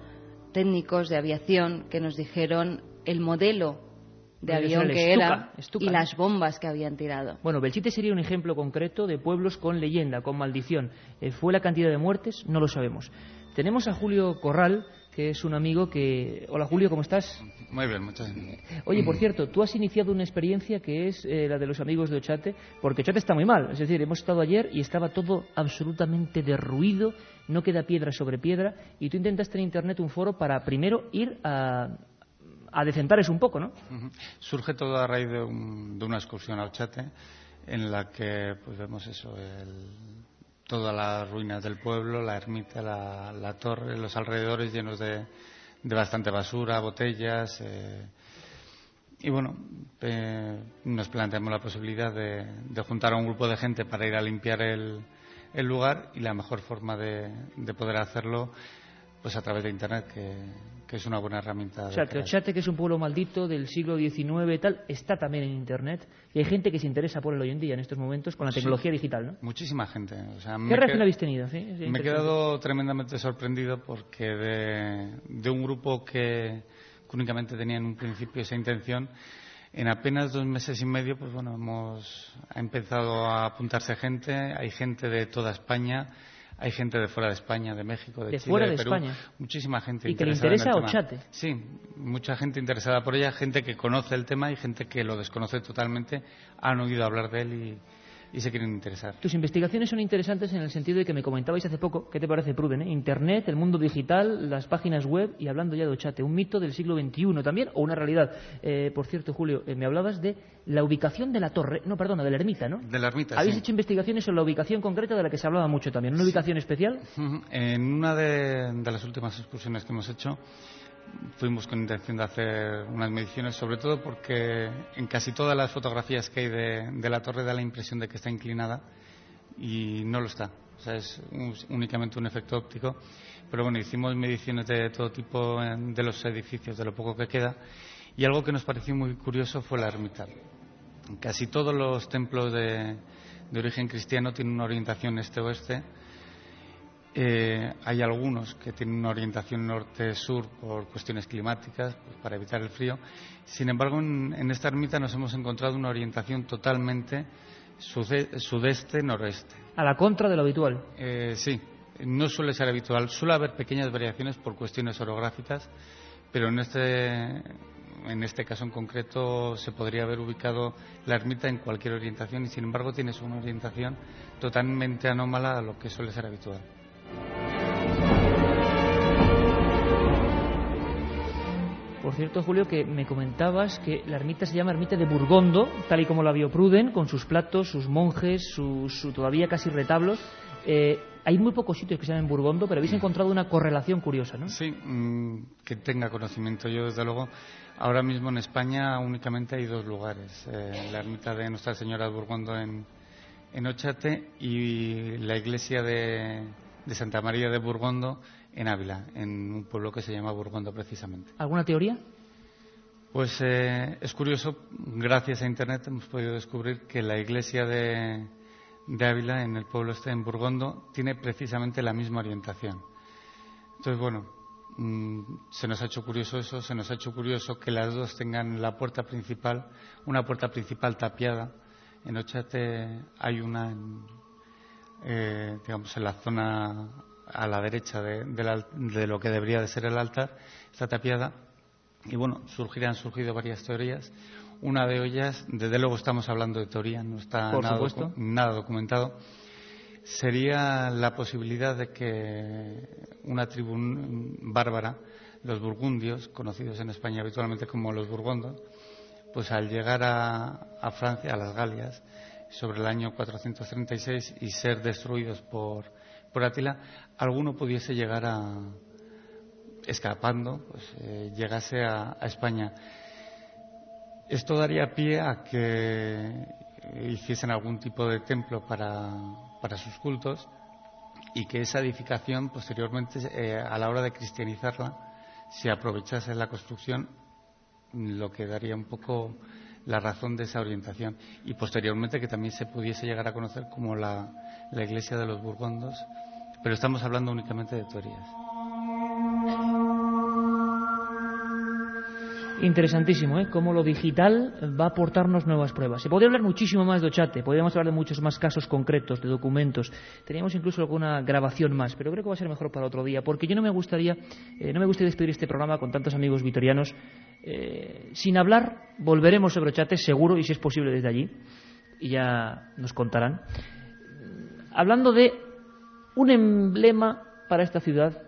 técnicos de aviación que nos dijeron el modelo de avión que era y las bombas que habían tirado. Bueno, Belchite sería un ejemplo concreto de pueblos con leyenda, con maldición. Eh, ¿Fue la cantidad de muertes? No lo sabemos. Tenemos a Julio Corral, que es un amigo que... Hola Julio, ¿cómo estás? Muy bien, muchas gracias. Oye, por cierto, tú has iniciado una experiencia que es eh, la de los amigos de Ochate, porque Ochate está muy mal. Es decir, hemos estado ayer y estaba todo absolutamente derruido, no queda piedra sobre piedra, y tú intentaste en Internet un foro para primero ir a, a decentar eso un poco, ¿no? Surge todo a raíz de, de una excursión a Ochate en la que pues vemos eso, el todas las ruinas del pueblo, la ermita, la, torre, los alrededores llenos de, bastante basura, botellas. Eh, y bueno, eh, nos planteamos la posibilidad de, juntar a un grupo de gente para ir a limpiar el, lugar y la mejor forma de, de poder hacerlo pues a través de Internet, que, es una buena herramienta. O sea, que Ochate, que es un pueblo maldito del siglo XIX y tal, está también en Internet. Y hay gente que se interesa por él hoy en día, en estos momentos, con la tecnología digital, ¿no? Muchísima gente. ¿Qué reacción habéis tenido? me he quedado tremendamente sorprendido porque de, un grupo que, únicamente tenía en un principio esa intención, en apenas dos meses y medio, pues bueno, hemos ha empezado a apuntarse gente, hay gente de toda España hay gente de fuera de España, de México, de, de Chile, fuera de, Perú, España. muchísima gente y que le interesa Ochate. Sí, mucha gente interesada por ella, gente que conoce el tema y gente que lo desconoce totalmente, han oído hablar de él y, y se quieren interesar. Tus investigaciones son interesantes en el sentido de que me comentabais hace poco, ¿qué te parece, Pruden? Eh? Internet, el mundo digital, las páginas web y hablando ya de Ochate, un mito del siglo XXI también o una realidad. Eh, por cierto, Julio, eh, me hablabas de la ubicación de la torre, no, perdona, de la ermita, ¿no? De la ermita, Habéis hecho investigaciones sobre la ubicación concreta de la que se hablaba mucho también, ¿una ubicación especial? En una de, de las últimas excursiones que hemos hecho, fuimos con intención de hacer unas mediciones, sobre todo porque en casi todas las fotografías que hay de, la torre da la impresión de que está inclinada y no lo está. O sea, es únicamente un efecto óptico. Pero bueno, hicimos mediciones de todo tipo de los edificios, de lo poco que queda. Y algo que nos pareció muy curioso fue la ermita. Casi todos los templos de, de origen cristiano tienen una orientación este-oeste eh, hay algunos que tienen una orientación norte-sur por cuestiones climáticas, pues, para evitar el frío. Sin embargo, en, esta ermita nos hemos encontrado una orientación totalmente sudeste-noreste. A la contra de lo habitual. Eh, sí, no suele ser habitual. Suele haber pequeñas variaciones por cuestiones orográficas, pero en este, en este caso en concreto se podría haber ubicado la ermita en cualquier orientación y sin embargo tiene una orientación totalmente anómala a lo que suele ser habitual. Por cierto, Julio, que me comentabas que la ermita se llama Ermita de Burgondo, tal y como la vio Pruden, con sus platos, sus monjes, sus, todavía casi retablos. Eh, hay muy pocos sitios que se llaman Burgondo, pero habéis mm. encontrado una correlación curiosa, ¿no? Sí, mm, que tenga conocimiento. Yo, desde luego, ahora mismo en España únicamente hay dos lugares. Eh, la ermita de Nuestra Señora de Burgondo en, en Ochate y la iglesia de, de Santa María de Burgondo en Ávila, en un pueblo que se llama Burgondo precisamente. ¿Alguna teoría? Pues eh, es curioso, gracias a Internet hemos podido descubrir que la iglesia de, Ávila, en el pueblo este, en Burgondo, tiene precisamente la misma orientación. Entonces, bueno, mm, se nos ha hecho curioso eso, se nos ha hecho curioso que las dos tengan la puerta principal, una puerta principal tapiada. En Ochate hay una eh, digamos, en la zona a la derecha de, lo que debería de ser el altar, está tapiada. Y bueno, han surgido varias teorías. Una de ellas, desde luego estamos hablando de teoría, no está nada, supuesto. docu- nada documentado, sería la posibilidad de que una tribu bárbara, los burgundios, conocidos en España habitualmente como los burgondos, pues al llegar a, a Francia, a las Galias, sobre el año 436 y ser destruidos por, por Atila, alguno pudiese llegar a, escapando, pues eh, llegase a, España. Esto daría pie a que hiciesen algún tipo de templo para, sus cultos y que esa edificación posteriormente, eh, a la hora de cristianizarla, se aprovechase la construcción, lo que daría un poco la razón de esa orientación. Y posteriormente que también se pudiese llegar a conocer como la, la iglesia de los burgondos, pero estamos hablando únicamente de teorías. Interesantísimo, ¿eh? Cómo lo digital va a aportarnos nuevas pruebas. Se podría hablar muchísimo más de Ochate, podríamos hablar de muchos más casos concretos, de documentos. Teníamos incluso alguna grabación más, pero creo que va a ser mejor para otro día, porque yo no me gustaría, eh, no me gustaría despedir este programa con tantos amigos vitorianos eh, sin hablar. Volveremos sobre Ochate, seguro, y si es posible desde allí, y ya nos contarán. Hablando de un emblema para esta ciudad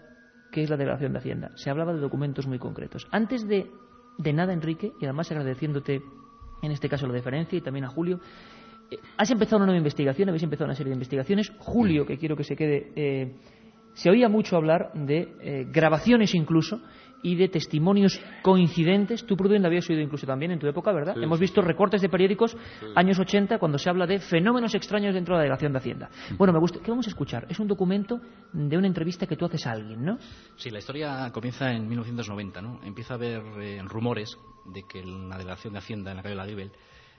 que es la Delegación de Hacienda. Se hablaba de documentos muy concretos. Antes de, de nada, Enrique, y además agradeciéndote en este caso la deferencia y también a Julio, eh, has empezado una nueva investigación, habéis empezado una serie de investigaciones. Julio, que quiero que se quede, eh, se oía mucho hablar de eh, grabaciones incluso y de testimonios coincidentes. Tú, Pruden, lo habías oído incluso también en tu época, ¿verdad? Sí, Hemos sí, visto sí. recortes de periódicos Sí. años 80 cuando se habla de fenómenos extraños dentro de la delegación de Hacienda. Bueno, me gusta. ¿Qué vamos a escuchar? Es un documento de una entrevista que tú haces a alguien, ¿no? Sí, la historia comienza en 1990, ¿no? Empieza a haber eh, rumores de que en la delegación de Hacienda, en la calle La Guibel,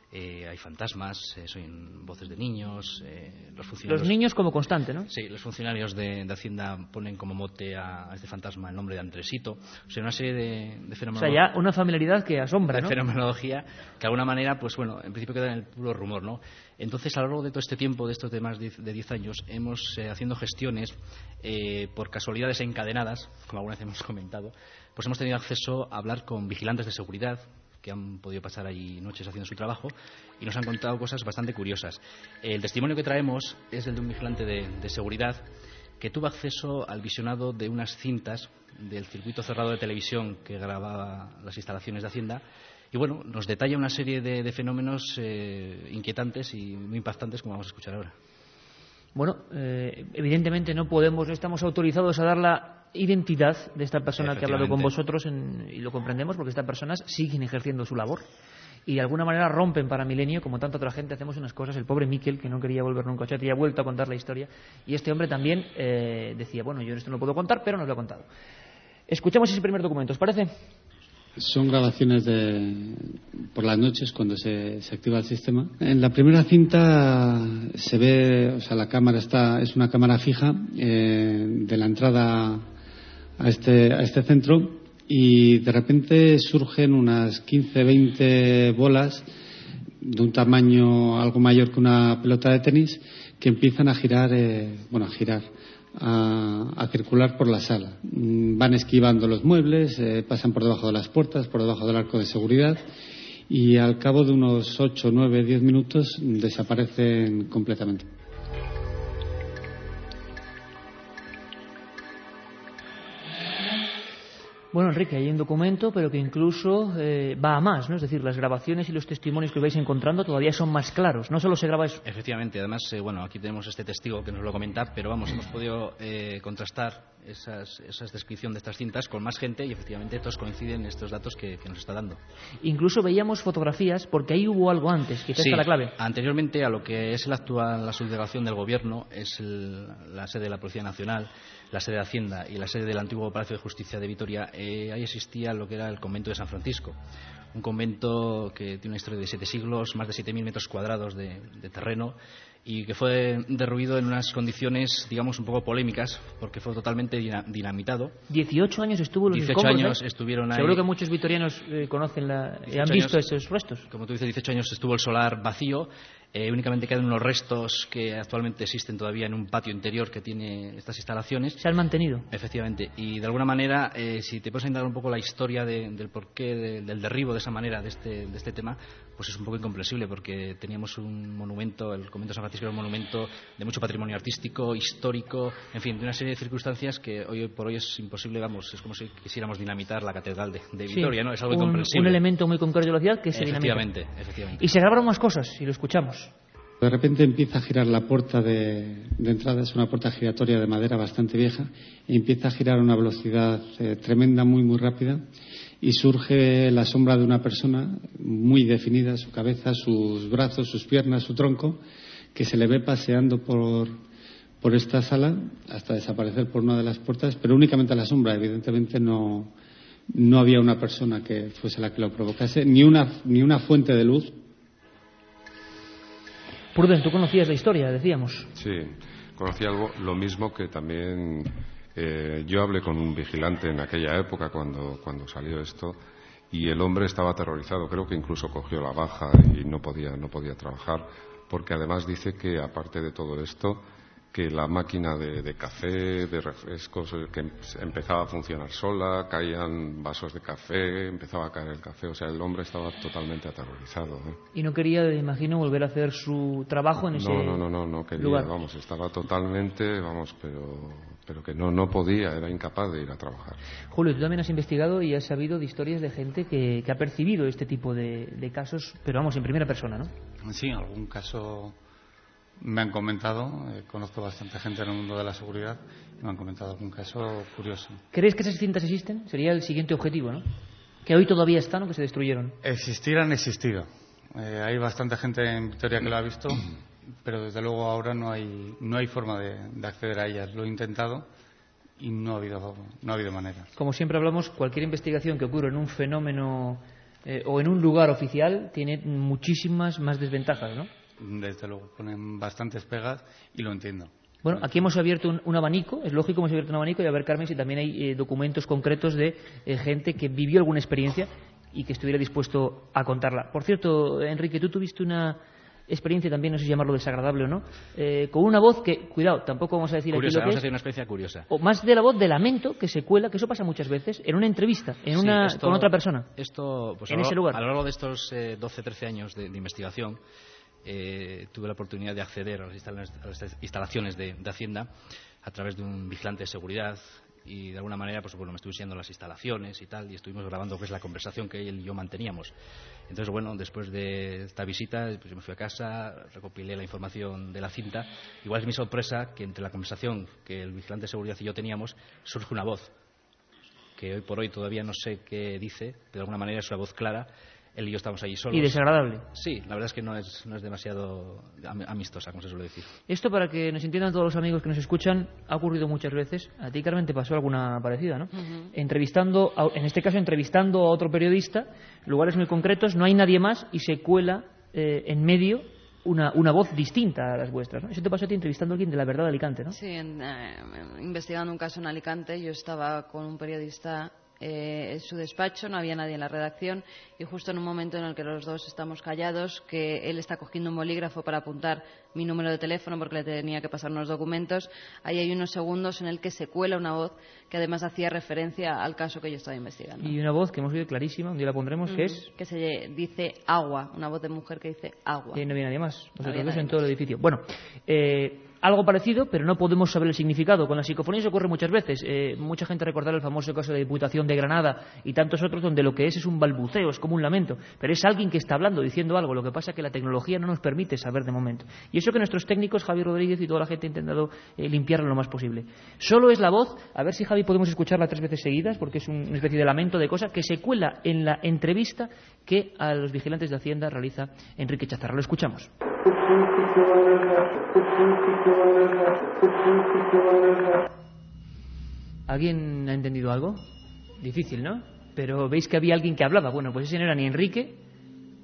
eh, hay fantasmas, eh, se oyen voces de niños, eh, los funcionarios... Los niños como constante, ¿no? Sí, los funcionarios de, de Hacienda ponen como mote a, a este fantasma el nombre de Andresito. O sea, una serie de, de O fenómenos sea, ya una familiaridad que asombra, de ¿no? fenomenología que de alguna manera, pues bueno, en principio queda en el puro rumor, ¿no? Entonces, a lo largo de todo este tiempo, de estos de de 10 años, hemos eh, haciendo gestiones eh, por casualidades encadenadas, como alguna vez hemos comentado, pues hemos tenido acceso a hablar con vigilantes de seguridad que han podido pasar allí noches haciendo su trabajo y nos han contado cosas bastante curiosas. El testimonio que traemos es el de un vigilante de, de seguridad que tuvo acceso al visionado de unas cintas del circuito cerrado de televisión que grababa las instalaciones de Hacienda. Y bueno, nos detalla una serie de, fenómenos eh, inquietantes y muy impactantes como vamos a escuchar ahora. Bueno, eh, evidentemente no podemos, no estamos autorizados a dar la identidad de esta persona que ha hablado con vosotros en- y lo comprendemos porque estas personas siguen ejerciendo su labor y de alguna manera rompen para Milenio, como tanta otra gente, hacemos unas cosas. El pobre Miquel, que no quería volver nunca a Chate, y ha vuelto a contar la historia. Y este hombre también eh, decía, bueno, yo esto no lo puedo contar, pero nos lo ha contado. Escuchamos ese primer documento, ¿os parece? Son grabaciones de, por las noches cuando se, se activa el sistema. En la primera cinta se ve, o sea, la cámara está, es una cámara fija eh, de la entrada a este, a este centro y de repente surgen unas 15, 20 bolas de un tamaño algo mayor que una pelota de tenis que empiezan a girar, eh, bueno, a girar, a, circular por la sala. Mm, Van esquivando los muebles, eh, pasan por debajo de las puertas, por debajo del arco de seguridad y al cabo de unos 8, 9, 10 minutos desaparecen completamente. Bueno, Enrique, hay un documento, pero que incluso eh, va a más, ¿no? Es decir, las grabaciones y los testimonios que vais encontrando todavía son más claros. No solo se graba eso. Efectivamente, además, eh, bueno, aquí tenemos este testigo que nos lo comenta, pero vamos, hemos podido eh, contrastar esas, esas descripción de estas cintas con más gente y efectivamente todos coinciden en estos datos que, que nos está dando. Incluso veíamos fotografías, porque ahí hubo algo antes, quizás Sí, está la clave. Anteriormente a lo que es la actual la subdelegación del Gobierno, es el- la sede de la Policía Nacional, la sede de Hacienda y la sede del antiguo Palacio de Justicia de Vitoria, eh, ahí existía lo que era el convento de San Francisco. Un convento que tiene una historia de siete siglos, más de 7.000 metros cuadrados de, de terreno y que fue derruido en unas condiciones, digamos, un poco polémicas, porque fue totalmente dina- dinamitado. 18 años estuvo los 18 escombros, años ¿eh? estuvieron ahí. Seguro que muchos vitorianos eh, conocen la, y han 18 visto años- esos restos. Como tú dices, 18 años estuvo el solar vacío. Eh, únicamente quedan unos restos que actualmente existen todavía en un patio interior que tiene estas instalaciones. Se han mantenido. Efectivamente. Y de alguna manera, eh, si te puedes a un poco la historia del porqué del derribo de esa manera de este, de este tema, pues es un poco incomprensible porque teníamos un monumento, el convento de San Francisco era un monumento de mucho patrimonio artístico, histórico, en fin, de una serie de circunstancias que hoy por hoy es imposible, vamos, es como si quisiéramos dinamitar la catedral de, Vitoria, ¿no? Es algo incomprensible. Un elemento muy concreto de la ciudad que se efectivamente, Efectivamente. Y se grabaron más cosas, y lo escuchamos. De repente empieza a girar la puerta de, entrada, es una puerta giratoria de madera bastante vieja, y empieza a girar a una velocidad eh, tremenda, muy, muy rápida, y surge la sombra de una persona muy definida, su cabeza, sus brazos, sus piernas, su tronco, que se le ve paseando por, por esta sala hasta desaparecer por una de las puertas, pero únicamente la sombra, evidentemente no, no había una persona que fuese la que lo provocase, ni una, ni una fuente de luz Pruden, tú conocías la historia, decíamos. Sí, conocí algo, lo mismo que también eh, yo hablé con un vigilante en aquella época cuando, cuando salió esto y el hombre estaba aterrorizado, creo que incluso cogió la baja y no podía, no podía trabajar, porque además dice que aparte de todo esto, que la máquina de, café, de refrescos, eh, que empezaba a funcionar sola, caían vasos de café, empezaba a caer el café, o sea, el hombre estaba totalmente aterrorizado. ¿eh? Y no quería, imagino, volver a hacer su trabajo en ese no, no, no, no, no quería, vamos, estaba totalmente, vamos, pero, pero que no, no podía, era incapaz de ir a trabajar. Julio, tú también has investigado y has sabido de historias de gente que, que ha percibido este tipo de, de casos, pero vamos, en primera persona, ¿no? Sí, algún caso me han comentado, eh, conozco bastante gente en el mundo de la seguridad, y me han comentado algún caso curioso. ¿Crees que esas cintas existen? Sería el siguiente objetivo, ¿no? Que hoy todavía están o que se destruyeron. Existir han existido. Eh, hay bastante gente en Victoria que lo ha visto, pero desde luego ahora no hay, no hay forma de, acceder a ellas. Lo he intentado y no ha habido, no ha habido manera. Como siempre hablamos, cualquier investigación que ocurra en un fenómeno eh, o en un lugar oficial tiene muchísimas más desventajas, ¿no? Desde luego ponen bastantes pegas y lo entiendo. Bueno, aquí hemos abierto un, abanico, es lógico, hemos abierto un abanico y a ver, Carmen, si también hay eh, documentos concretos de eh, gente que vivió alguna experiencia y que estuviera dispuesto a contarla. Por cierto, Enrique, tú tuviste una experiencia también, no sé si llamarlo desagradable o no, eh, con una voz que, cuidado, tampoco vamos a decir curiosa, aquí vamos a decir una experiencia curiosa. O más de la voz de lamento que se cuela, que eso pasa muchas veces, en una entrevista, en una, con otra persona. Esto, pues en ese lugar. A lo largo de estos 12-13 años de investigación, eh, tuve la oportunidad de acceder a las instalaciones de, Hacienda a través de un vigilante de seguridad y de alguna manera pues bueno me estuve enseñando las instalaciones y tal y estuvimos grabando pues la conversación que él y yo manteníamos. Entonces bueno después de esta visita pues me fui a casa recopilé la información de la cinta. Igual es mi sorpresa que entre la conversación que el vigilante de seguridad y yo teníamos surge una voz que hoy por hoy todavía no sé qué dice pero de alguna manera es una voz clara él y yo estamos allí solos. ¿Y desagradable? Sí, la verdad es que no es, no es demasiado amistosa, como se suele decir. Esto, para que nos entiendan todos los amigos que nos escuchan, ha ocurrido muchas veces. A ti, Carmen, te pasó alguna parecida, ¿no? Entrevistando, en este caso, entrevistando a otro periodista, lugares muy concretos, no hay nadie más y se cuela eh, en medio una, una, voz distinta a las vuestras. ¿no? Eso te pasó a ti entrevistando a alguien de la verdad de Alicante, ¿no? Sí, eh, investigando un caso en Alicante, yo estaba con un periodista eh, en su despacho, no había nadie en la redacción y justo en un momento en el que los dos estamos callados, que él está cogiendo un bolígrafo para apuntar mi número de teléfono porque le tenía que pasar unos documentos, ahí hay unos segundos en el que se cuela una voz que además hacía referencia al caso que yo estaba investigando. Y una voz que hemos oído clarísima, un día la pondremos, que es... Que se dice agua, una voz de mujer que dice agua. Y no viene nadie más, en todo el edificio. Bueno, eh, algo parecido, pero no podemos saber el significado. Con las psicofonías ocurre muchas veces. Eh, mucha gente recordará el famoso caso de Diputación de Granada y tantos otros donde lo que es es un balbuceo, es como un lamento. Pero es alguien que está hablando, diciendo algo. Lo que pasa es que la tecnología no nos permite saber de momento. Y eso que nuestros técnicos, Javier Rodríguez y toda la gente, ha intentado eh, limpiarlo lo más posible. Solo es la voz, a ver si Javi podemos escucharla tres veces seguidas, porque es una especie de lamento de cosa, que se cuela en la entrevista que a los vigilantes de Hacienda realiza Enrique Chazarra. Lo escuchamos. ¿Alguien ha entendido algo? Difícil, ¿no? Pero veis que había alguien que hablaba. Bueno, pues ese no era ni Enrique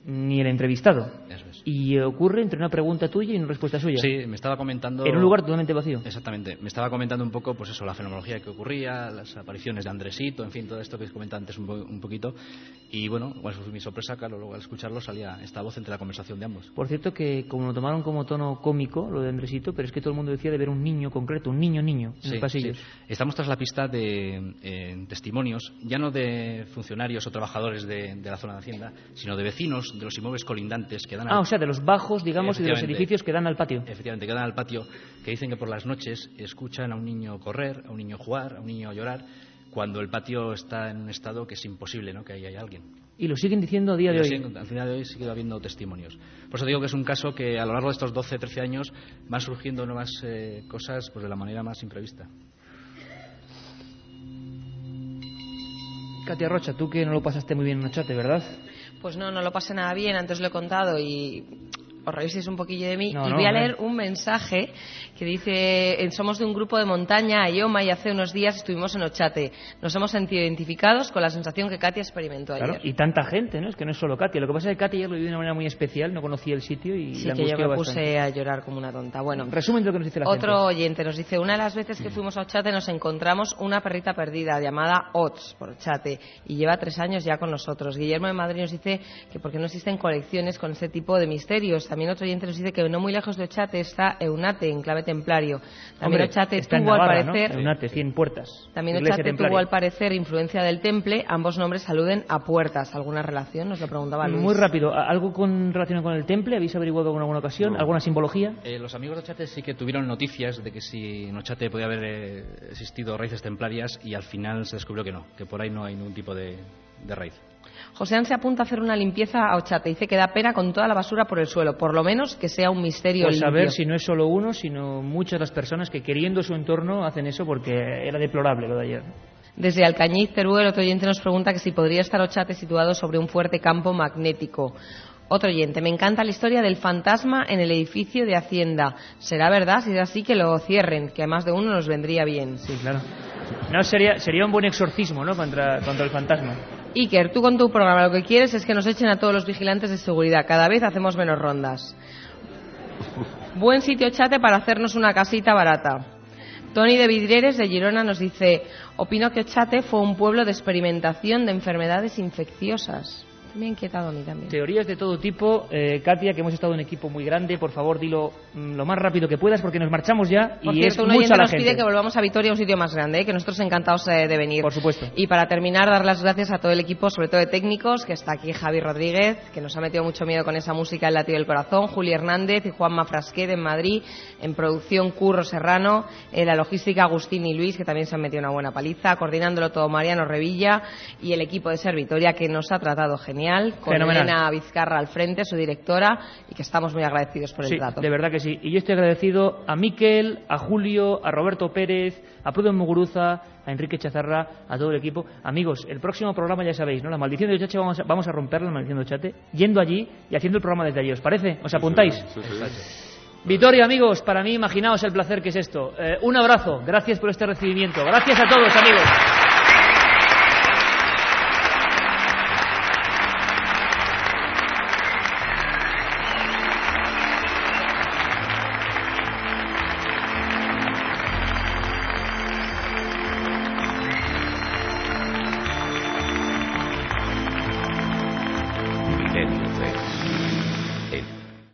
ni el entrevistado. Eso es. Y ocurre entre una pregunta tuya y una respuesta suya. Sí, me estaba comentando... En un lugar totalmente vacío. Exactamente. Me estaba comentando un poco, pues eso, la fenomenología que ocurría, las apariciones de Andresito, en fin, todo esto que os comentaba antes un, po- un poquito. Y bueno, pues fue mi sorpresa, claro, luego al escucharlo salía esta voz entre la conversación de ambos. Por cierto que como lo tomaron como tono cómico, lo de Andresito, pero es que todo el mundo decía de ver un niño concreto, un niño niño, en Sí, los pasillos. sí. Estamos tras la pista de eh, testimonios, ya no de funcionarios o trabajadores de, de la zona de Hacienda, sino de vecinos de los inmuebles colindantes que dan Ah, al- o sea, de los bajos, digamos, y de los edificios que dan al patio. Efectivamente, que dan al patio, que dicen que por las noches escuchan a un niño correr, a un niño jugar, a un niño llorar, cuando el patio está en un estado que es imposible ¿no? que ahí haya alguien. Y lo siguen diciendo a día de hoy. siguen- al final de hoy sigue habiendo testimonios. Por eso digo que es un caso que a lo largo de estos 12, 13 años van surgiendo nuevas eh, cosas pues, de la manera más imprevista. Katia Rocha, tú que no lo pasaste muy bien en Ochate, ¿verdad? Pues no, no lo pasé nada bien, antes lo he contado y os reísteis un poquillo de mí. No, y no, voy a leer un mensaje que dice, somos de un grupo de montaña, Ayoma, y hace unos días estuvimos en Ochate. Nos hemos sentido identificados con la sensación que Katia experimentó Claro, ayer. y tanta gente, ¿no? Es que no es solo Katia. Lo que pasa es que Katia ayer lo vivió de una manera muy especial, no conocía el sitio y Sí, la que yo me bastante. puse a llorar como una tonta. Bueno, Resumen de lo que nos dice la Otro gente. oyente nos dice, una de las veces que fuimos a Ochate nos encontramos una perrita perdida llamada Ots por Ochate y lleva tres años ya con nosotros. Guillermo de Madrid nos dice que porque no existen colecciones con este tipo de misterios. También otro oyente nos dice que no muy lejos de Ochate está Eunate, en clave templario. También Hombre, Ochate tuvo Navarra, al parecer... ¿no? Eunate, 100 puertas. También Iglesia Ochate templaria. tuvo al parecer influencia del temple. Ambos nombres aluden a puertas. ¿Alguna relación? Nos lo preguntaba Luis. Muy rápido, ¿a- ¿algo con relación con el temple? ¿Habéis averiguado en alguna ocasión? No. ¿Alguna simbología? Eh, los amigos de Ochate sí que tuvieron noticias de que si en Ochate podía haber eh, existido raíces templarias y al final se descubrió que no, que por ahí no hay ningún tipo de, de raíz. José se apunta a hacer una limpieza a Ochate. Dice que da pena con toda la basura por el suelo. Por lo menos que sea un misterio Pues a limpio. ver si no es solo uno, sino muchas las personas que queriendo su entorno hacen eso porque era deplorable lo de ayer. Desde Alcañiz, Teruel, otro oyente nos pregunta que si podría estar Ochate situado sobre un fuerte campo magnético. Otro oyente, me encanta la historia del fantasma en el edificio de Hacienda. ¿Será verdad? Si es así, que lo cierren, que a más de uno nos vendría bien. Sí, claro. No, sería, sería un buen exorcismo, ¿no? Contra, contra el fantasma. Iker, tú con tu programa lo que quieres es que nos echen a todos los vigilantes de seguridad. Cada vez hacemos menos rondas. Buen sitio chate para hacernos una casita barata. Tony de Vidrieres de Girona nos dice, opino que Ochate fue un pueblo de experimentación de enfermedades infecciosas. Me ha inquietado a mí también. Teorías de todo tipo. Eh, Katia, que hemos estado en un equipo muy grande, por favor, dilo mm, lo más rápido que puedas porque nos marchamos ya Por y cierto, es un mucha la nos gente. pide que volvamos a Vitoria, un sitio más grande, ¿eh? que nosotros encantados eh, de venir. Por supuesto. Y para terminar, dar las gracias a todo el equipo, sobre todo de técnicos, que está aquí Javi Rodríguez, que nos ha metido mucho miedo con esa música El latido del corazón, Juli Hernández y Juanma Frasquet en Madrid, en producción Curro Serrano, en la logística Agustín y Luis, que también se han metido una buena paliza, coordinándolo todo Mariano Revilla y el equipo de Servitoria, que nos ha tratado genial, con Fenomenal. Elena Vizcarra al frente, su directora, y que estamos muy agradecidos por el Sí, trato. de verdad que sí. Y yo estoy agradecido a Miquel, a Julio, a Roberto Pérez, a Pruden Muguruza, a Enrique Chazarra, a todo el equipo. Amigos, el próximo programa ya sabéis, ¿no? La maldición de Ochache vamos a, vamos a romperla, la maldición de Ochate, yendo allí y haciendo el programa desde allí. ¿Os parece? ¿Os apuntáis? Sí, sí. Vitoria, amigos, para mí imaginaos el placer que es esto. Eh, un abrazo, gracias por este recibimiento. Gracias a todos, amigos.